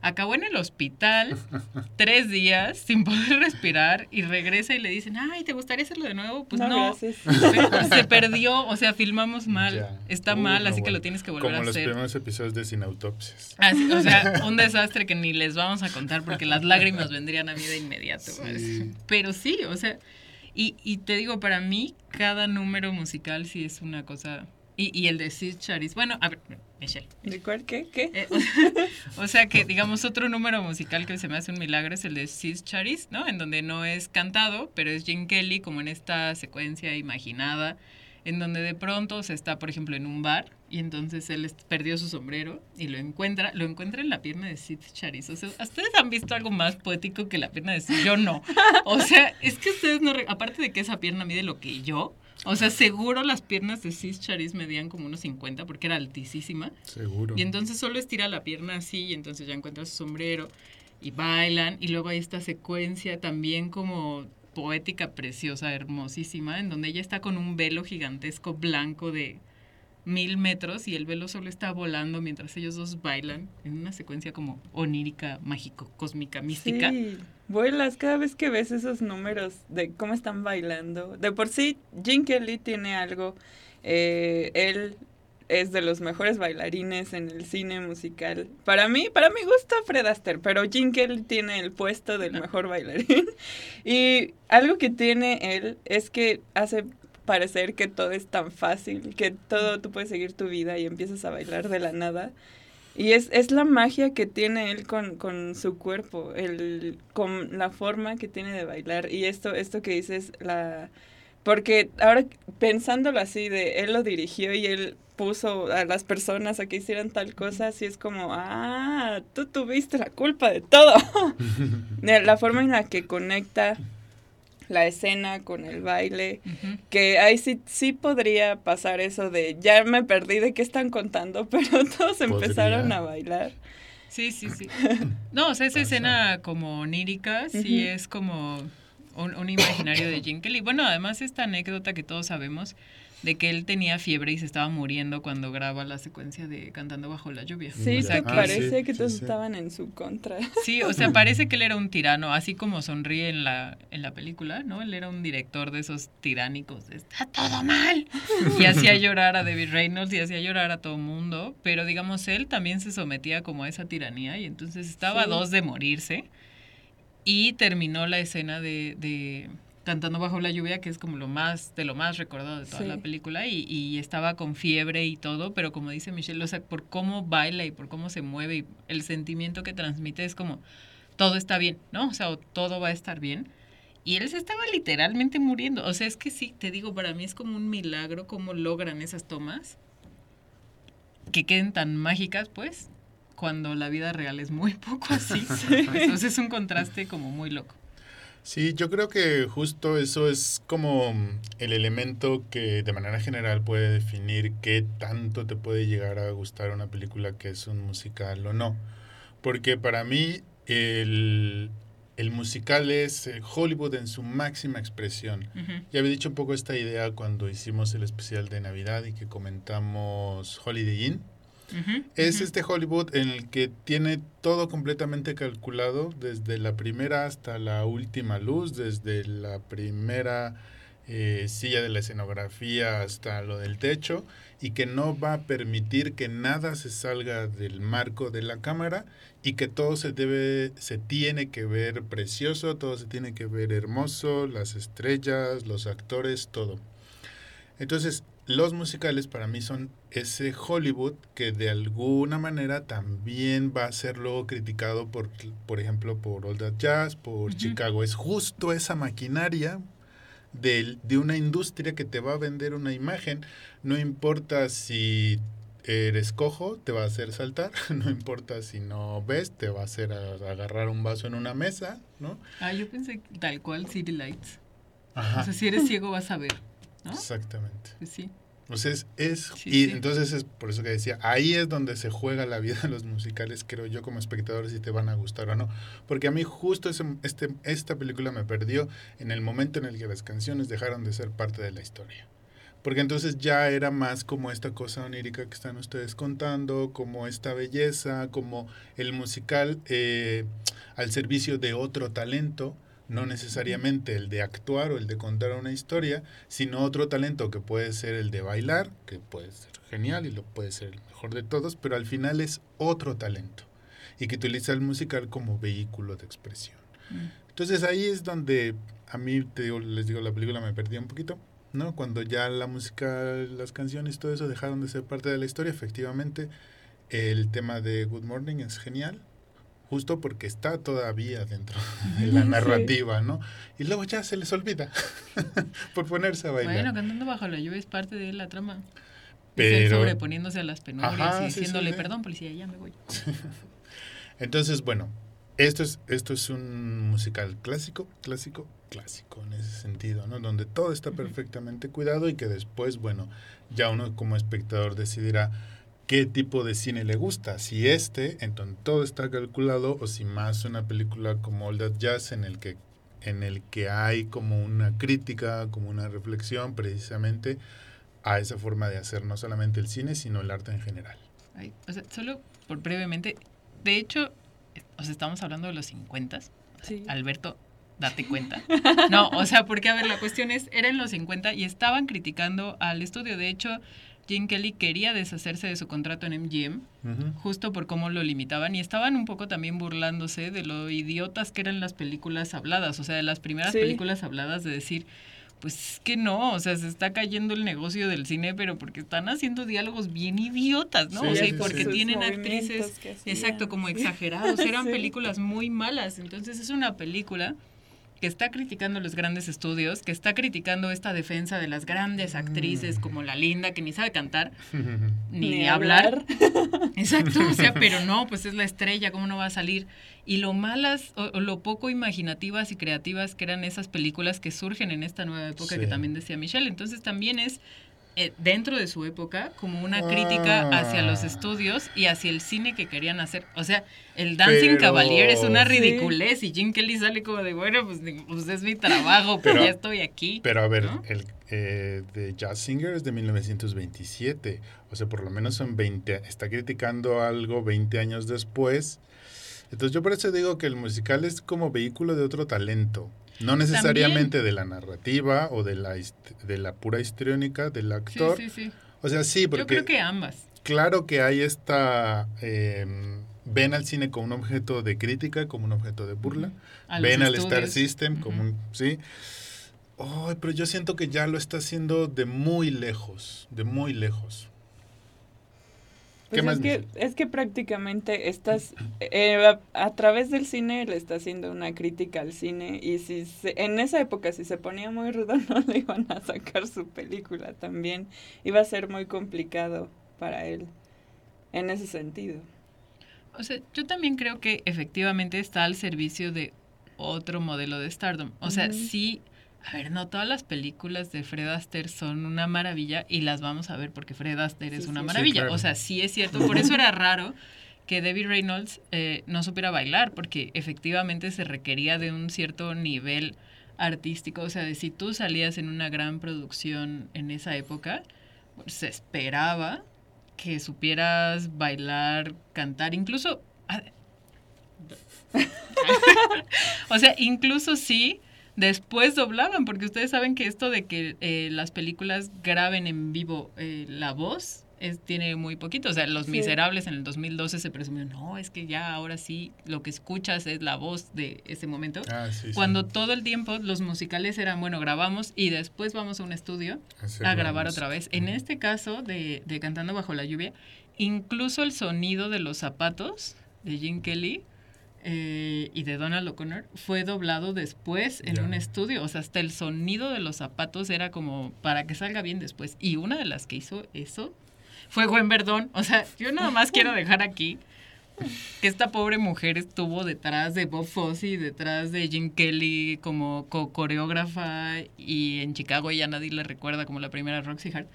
Acabó en el hospital tres días sin poder respirar y regresa y le dicen, ay, ¿te gustaría hacerlo de nuevo? Pues no, se perdió, o sea, filmamos mal, está mal, así que lo tienes que volver a hacer.
Como los primeros episodios de Sin Autopsias.
o sea, un desastre que ni les vamos a contar porque las lágrimas vendrían a mí de inmediato. Pero sí, o sea, y, y te digo, para mí, cada número musical sí es una cosa... Y, y el de Sid Charis, bueno, a ver, Michelle.
¿De cuál qué? ¿Qué?
Eh, o, sea que, digamos, otro número musical que se me hace un milagro es el de Sid Charis, ¿no? En donde no es cantado, pero es Jim Kelly como en esta secuencia imaginada en donde de pronto se está, por ejemplo, en un bar y entonces él perdió su sombrero y lo encuentra, lo encuentra en la pierna de Sid Charis. O sea, ¿ustedes han visto algo más poético que la pierna de Sid? Yo no. O sea, es que ustedes no, aparte de que esa pierna mide lo que yo, o sea, seguro las piernas de Sid Charis medían como unos 50 porque era altísima.
Seguro.
Y entonces solo estira la pierna así y entonces ya encuentra su sombrero y bailan y luego hay esta secuencia también como poética preciosa, hermosísima, en donde ella está con un velo gigantesco blanco de mil metros y el velo solo está volando mientras ellos dos bailan en una secuencia como onírica, mágico, cósmica, mística.
Sí, vuelas cada vez que ves esos números de cómo están bailando. De por sí, Jim Kelly tiene algo, eh, él es de los mejores bailarines en el cine musical. Para mí, para mi gusto, Fred Astaire, pero Jim Kelly tiene el puesto del mejor bailarín. Y algo que tiene él es que hace parecer que todo es tan fácil, que todo tú puedes seguir tu vida y empiezas a bailar de la nada. Y es, es la magia que tiene él con, con su cuerpo, el, con la forma que tiene de bailar. Y esto, esto que dices, la Porque ahora pensándolo así, de él lo dirigió y él puso a las personas a que hicieran tal cosa, así es como, ah, tú tuviste la culpa de todo. la forma en la que conecta la escena con el baile, que ahí sí, sí podría pasar eso de, ya me perdí de qué están contando, pero todos empezaron a bailar.
Sí, sí, sí. No, o sea, esa escena como onírica, sí es como un, un imaginario de Jim Kelly. Bueno, además esta anécdota que todos sabemos de que él tenía fiebre y se estaba muriendo cuando graba la secuencia de Cantando bajo la lluvia.
Sí, o sea, que parece que todos estaban en su contra.
Sí, o sea, parece que él era un tirano, así como sonríe en la, en la película, ¿no? Él era un director de esos tiránicos, está todo mal. Y hacía llorar a David Reynolds y hacía llorar a todo mundo, pero digamos, él también se sometía como a esa tiranía y entonces estaba a dos de morirse y terminó la escena de cantando bajo la lluvia, que es como lo más, de lo más recordado de toda la película, y, y, estaba con fiebre y todo, pero como dice Michelle, o sea, por cómo baila y por cómo se mueve y el sentimiento que transmite es como, todo está bien, ¿no? O sea, todo va a estar bien. Y él se estaba literalmente muriendo. O sea, es que sí, te digo, para mí es como un milagro cómo logran esas tomas que queden tan mágicas, pues, cuando la vida real es muy poco así. Entonces es un contraste como muy loco.
Sí, yo creo que justo eso es como el elemento que de manera general puede definir qué tanto te puede llegar a gustar una película que es un musical o no. Porque para mí el, musical es eh, Hollywood en su máxima expresión. Ya había dicho un poco esta idea cuando hicimos el especial de Navidad y que comentamos Holiday Inn es este Hollywood en el que tiene todo completamente calculado, desde la primera hasta la última luz, desde la primera eh, silla de la escenografía hasta lo del techo, y que no va a permitir que nada se salga del marco de la cámara y que todo se debe, se tiene que ver precioso, todo se tiene que ver hermoso, las estrellas, los actores, todo. Entonces, los musicales para mí son ese Hollywood que de alguna manera también va a ser luego criticado por, por ejemplo, por All That Jazz, por Chicago. Es justo esa maquinaria de, de, una industria que te va a vender una imagen. No importa si eres cojo, te va a hacer saltar. No importa si no ves, te va a hacer agarrar un vaso en una mesa, ¿no?
Ah, yo pensé tal cual City Lights. O sea, si eres ciego vas a ver.
Exactamente.
Pues sí.
Entonces es, y entonces es por eso que decía, ahí es donde se juega la vida de los musicales, creo yo como espectador, si te van a gustar o no. Porque a mí justo ese, este, esta película me perdió en el momento en el que las canciones dejaron de ser parte de la historia. Porque entonces ya era más como esta cosa onírica que están ustedes contando, como esta belleza, como el musical eh, al servicio de otro talento no necesariamente el de actuar o el de contar una historia, sino otro talento que puede ser el de bailar, que puede ser genial y lo puede ser el mejor de todos, pero al final es otro talento y que utiliza el musical como vehículo de expresión. Mm. Entonces ahí es donde a mí, te digo, les digo, la película me perdía un poquito, ¿no? Cuando ya la música, las canciones, todo eso dejaron de ser parte de la historia, efectivamente, el tema de Good Morning es genial, justo porque está todavía dentro de la narrativa, ¿no? Y luego ya se les olvida por ponerse a bailar.
Bueno, cantando bajo la lluvia es parte de la trama. Pero sobreponiéndose a las penurias y diciéndole, perdón, policía, ya me voy.
Entonces, bueno, esto es, esto es un musical clásico, clásico, clásico en ese sentido, ¿no? Donde todo está perfectamente cuidado y que después, bueno, ya uno como espectador decidirá qué tipo de cine le gusta. Si este, entonces todo está calculado, o si más una película como All That Jazz en el que en el que hay como una crítica, como una reflexión precisamente a esa forma de hacer no solamente el cine, sino el arte en general.
o sea, solo por brevemente, de hecho, os estamos hablando de los 50. Sí. Alberto, date cuenta. No, o sea, porque a ver, la cuestión es, eran los 50 y estaban criticando al estudio. De hecho, Jim Kelly quería deshacerse de su contrato en MGM, justo por cómo lo limitaban, y estaban un poco también burlándose de lo idiotas que eran las películas habladas, o sea, de las primeras películas habladas de decir, pues es que no, o sea, se está cayendo el negocio del cine, pero porque están haciendo diálogos bien idiotas, ¿no? o sea, y porque tienen actrices, exacto, como exagerados, eran películas muy malas, entonces es una película que está criticando los grandes estudios, que está criticando esta defensa de las grandes actrices como la Linda, que ni sabe cantar, ni,
Ni
hablar. Exacto, o sea, pero no, pues es la estrella, ¿cómo no va a salir? Y lo malas o, o lo poco imaginativas y creativas que eran esas películas que surgen en esta nueva época que también decía Michelle. Entonces también es eh, dentro de su época como una crítica hacia los
Ah.
estudios y hacia el cine que querían hacer. O sea, el Dancing
Pero-
Cavalier es una
Sí.
ridiculez y Jim Kelly sale como de, bueno, pues, pues es mi trabajo, pues
Pero-
ya estoy aquí.
Pero a ver,
¿no?
el eh, de Jazz Singer es de 1927. O sea, por lo menos son 20. Está criticando algo 20 años después. Entonces yo por eso digo que el musical es como vehículo de otro talento. No necesariamente de la narrativa o de la, de la pura histriónica del
Sí,
actor.
sí, sí.
O sea, sí, porque
Yo creo que ambas.
claro que hay esta... eh, ven al cine como un objeto de crítica, como un objeto de burla.
A
ven al Star. System como un... Sí. Ay, pero yo siento que ya lo está haciendo de muy lejos, de muy lejos. ¿Qué
Pues es, que, es que prácticamente estás, eh, a, a través del cine le está haciendo una crítica al cine y si se- en esa época si se ponía muy rudo no le iban a sacar su película también. Iba a ser muy complicado para él en ese sentido.
O sea, yo también creo que efectivamente está al servicio de otro modelo de Stardom. O sea, sí, a ver, no todas las películas de Fred Astaire son una maravilla y las vamos a ver porque Fred Astaire es una
sí. Sí,
maravilla.
claro.
O sea, sí es cierto. Por eso era raro que Debbie Reynolds eh, no supiera bailar porque efectivamente se requería de un cierto nivel artístico. O sea, de si tú salías en una gran producción en esa época, pues, se esperaba que supieras bailar, cantar, incluso... ah, o sea, incluso sí, después doblaban, porque ustedes saben que esto de que eh, las películas graben en vivo eh, la voz es, tiene muy poquito. O sea, Los
Sí.
Miserables en el 2012 se presumió, no, es que ya ahora sí lo que escuchas es la voz de ese momento.
Ah, sí, sí.
Cuando todo el tiempo los musicales eran, bueno, grabamos y después vamos a un estudio a grabar otra vez. En este caso de, de Cantando bajo la lluvia, incluso el sonido de los zapatos de Jim Kelly eh, y de Donald O'Connor fue doblado después en
Ya.
un estudio. O sea, hasta el sonido de los zapatos era como para que salga bien después. Y una de las que hizo eso fue Gwen Verdón. O sea, yo nada más quiero dejar aquí que esta pobre mujer estuvo detrás de Bob Fosse, detrás de Jim Kelly como co coreógrafa y en Chicago ella nadie le recuerda como la primera Roxy Hart.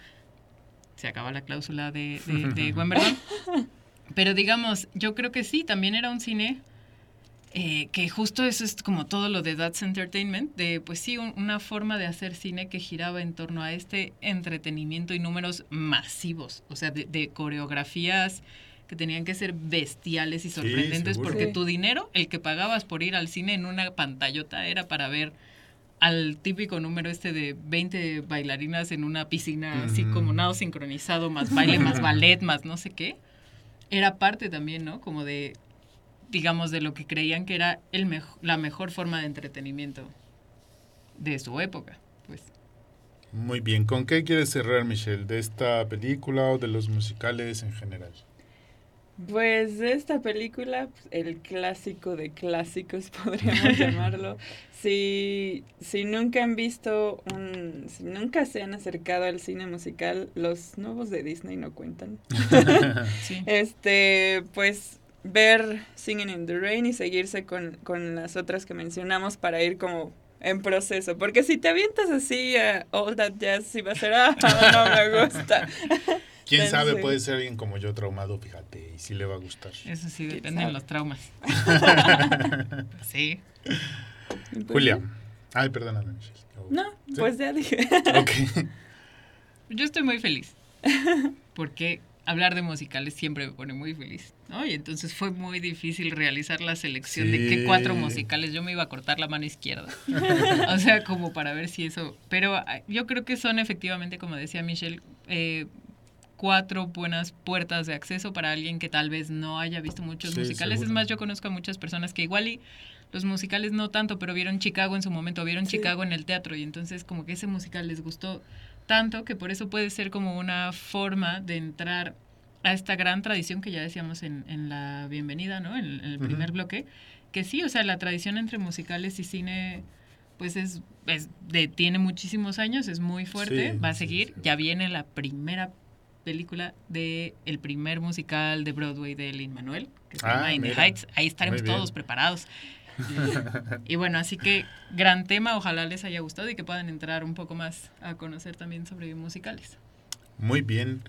Se acaba la cláusula de, de, de Gwen Verdon. Pero digamos, yo creo que sí, también era un cine eh, que justo eso es como todo lo de That's Entertainment, de pues sí, un- una forma de hacer cine que giraba en torno a este entretenimiento y números masivos, o sea, de, de coreografías que tenían que ser bestiales y sorprendentes porque
Sí.
tu dinero, el que pagabas por ir al cine en una pantallota era para ver al típico número este de 20 bailarinas en una piscina, así como nado sincronizado, más baile, más ballet, más no sé qué. Era parte también, ¿no? Como de, digamos, de lo que creían que era el mejo- la mejor forma de entretenimiento de su época, pues.
Muy bien. ¿Con qué quieres cerrar, Michelle? ¿De esta película o de los musicales en general?
Pues de esta película, pues, el clásico de clásicos podríamos llamarlo. Si, si nunca han visto un, si nunca se han acercado al cine musical, los nuevos de Disney no cuentan.
Sí.
Este, pues ver Singing in the Rain y seguirse con, con las otras que mencionamos para ir como en proceso. Porque si te avientas así a All That Jazz, sí va a ser, ah, no me gusta.
¿Quién
Pensé.
sabe? Puede ser alguien como yo traumado, fíjate, y sí le va a gustar.
Eso sí,
¿Quién
depende de los traumas. sí.
Pues,
Julia. Ay, perdóname, Michelle.
No,
¿Sí?
pues ya dije.
Ok.
Yo estoy muy feliz. Porque hablar de musicales siempre me pone muy feliz. ¿No? Y entonces fue muy difícil realizar la selección de qué cuatro musicales. Yo me iba a cortar la mano izquierda. o sea, como para ver si eso. Pero ah, yo creo que son efectivamente, como decía Michelle, eh, cuatro buenas puertas de acceso para alguien que tal vez no haya visto muchos
Sí,
musicales.
seguro.
Es más, yo conozco a muchas personas que igual y los musicales no tanto, pero vieron Chicago en su momento, vieron
Sí.
Chicago en el teatro y entonces como que ese musical les gustó tanto que por eso puede ser como una forma de entrar a esta gran tradición que ya decíamos en, en la bienvenida, ¿no? En, en el primer bloque, que sí, o sea, la tradición entre musicales y cine pues es, es de, tiene muchísimos años, es muy fuerte,
Sí,
va a seguir.
sí.
Ya viene la primera película de el primer musical de Broadway de Lin Manuel, que se
Ah,
llama In the. Heights. Ahí estaremos todos preparados. Y, y bueno, así que gran tema, ojalá les haya gustado y que puedan entrar un poco más a conocer también sobre musicales.
Muy bien.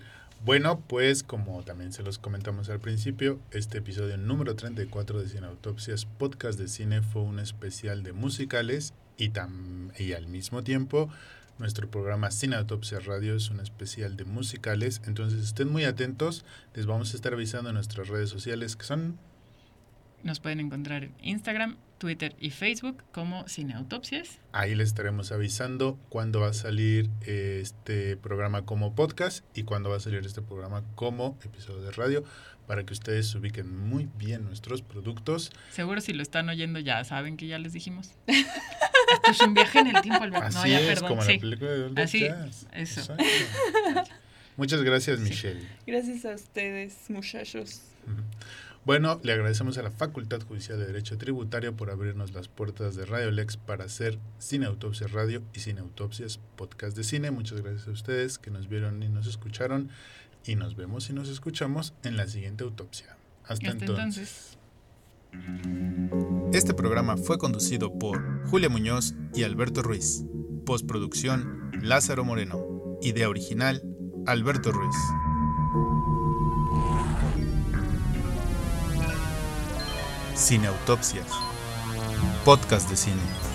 Bueno, pues como también se los comentamos al principio, este episodio número 34 de Cine Autopsias, podcast de cine, fue un especial de musicales y, tam- y al mismo tiempo nuestro programa Cine Autopsias Radio es un especial de musicales. Entonces estén muy atentos, les vamos a estar avisando en nuestras redes sociales que son
Nos pueden encontrar en Instagram, Twitter y Facebook como Cineautopsias.
Ahí les estaremos avisando cuándo va a salir este programa como podcast y cuándo va a salir este programa como episodio de radio para que ustedes ubiquen muy bien nuestros productos.
Seguro si lo están oyendo ya saben que ya les dijimos. Esto es un viaje en el tiempo, Alberto.
Así
no, ya,
es,
perdón.
como
sí.
la película de Old
Así,
Jazz.
eso.
Exacto. Muchas gracias,
Sí.
Michelle.
Gracias a ustedes, muchachos.
Bueno, le agradecemos a la Facultad Judicial de Derecho Tributario por abrirnos las puertas de Radio Lex para hacer Cine Autopsias Radio y Cine Autopsias Podcast de Cine. Muchas gracias a ustedes que nos vieron y nos escucharon. Y nos vemos y nos escuchamos en la siguiente autopsia. Hasta,
Hasta
entonces.
entonces.
Este programa fue conducido por Julia Muñoz y Alberto Ruiz. Postproducción Lázaro Moreno. Idea original Alberto Ruiz. Cineautopsias. Podcast de cine.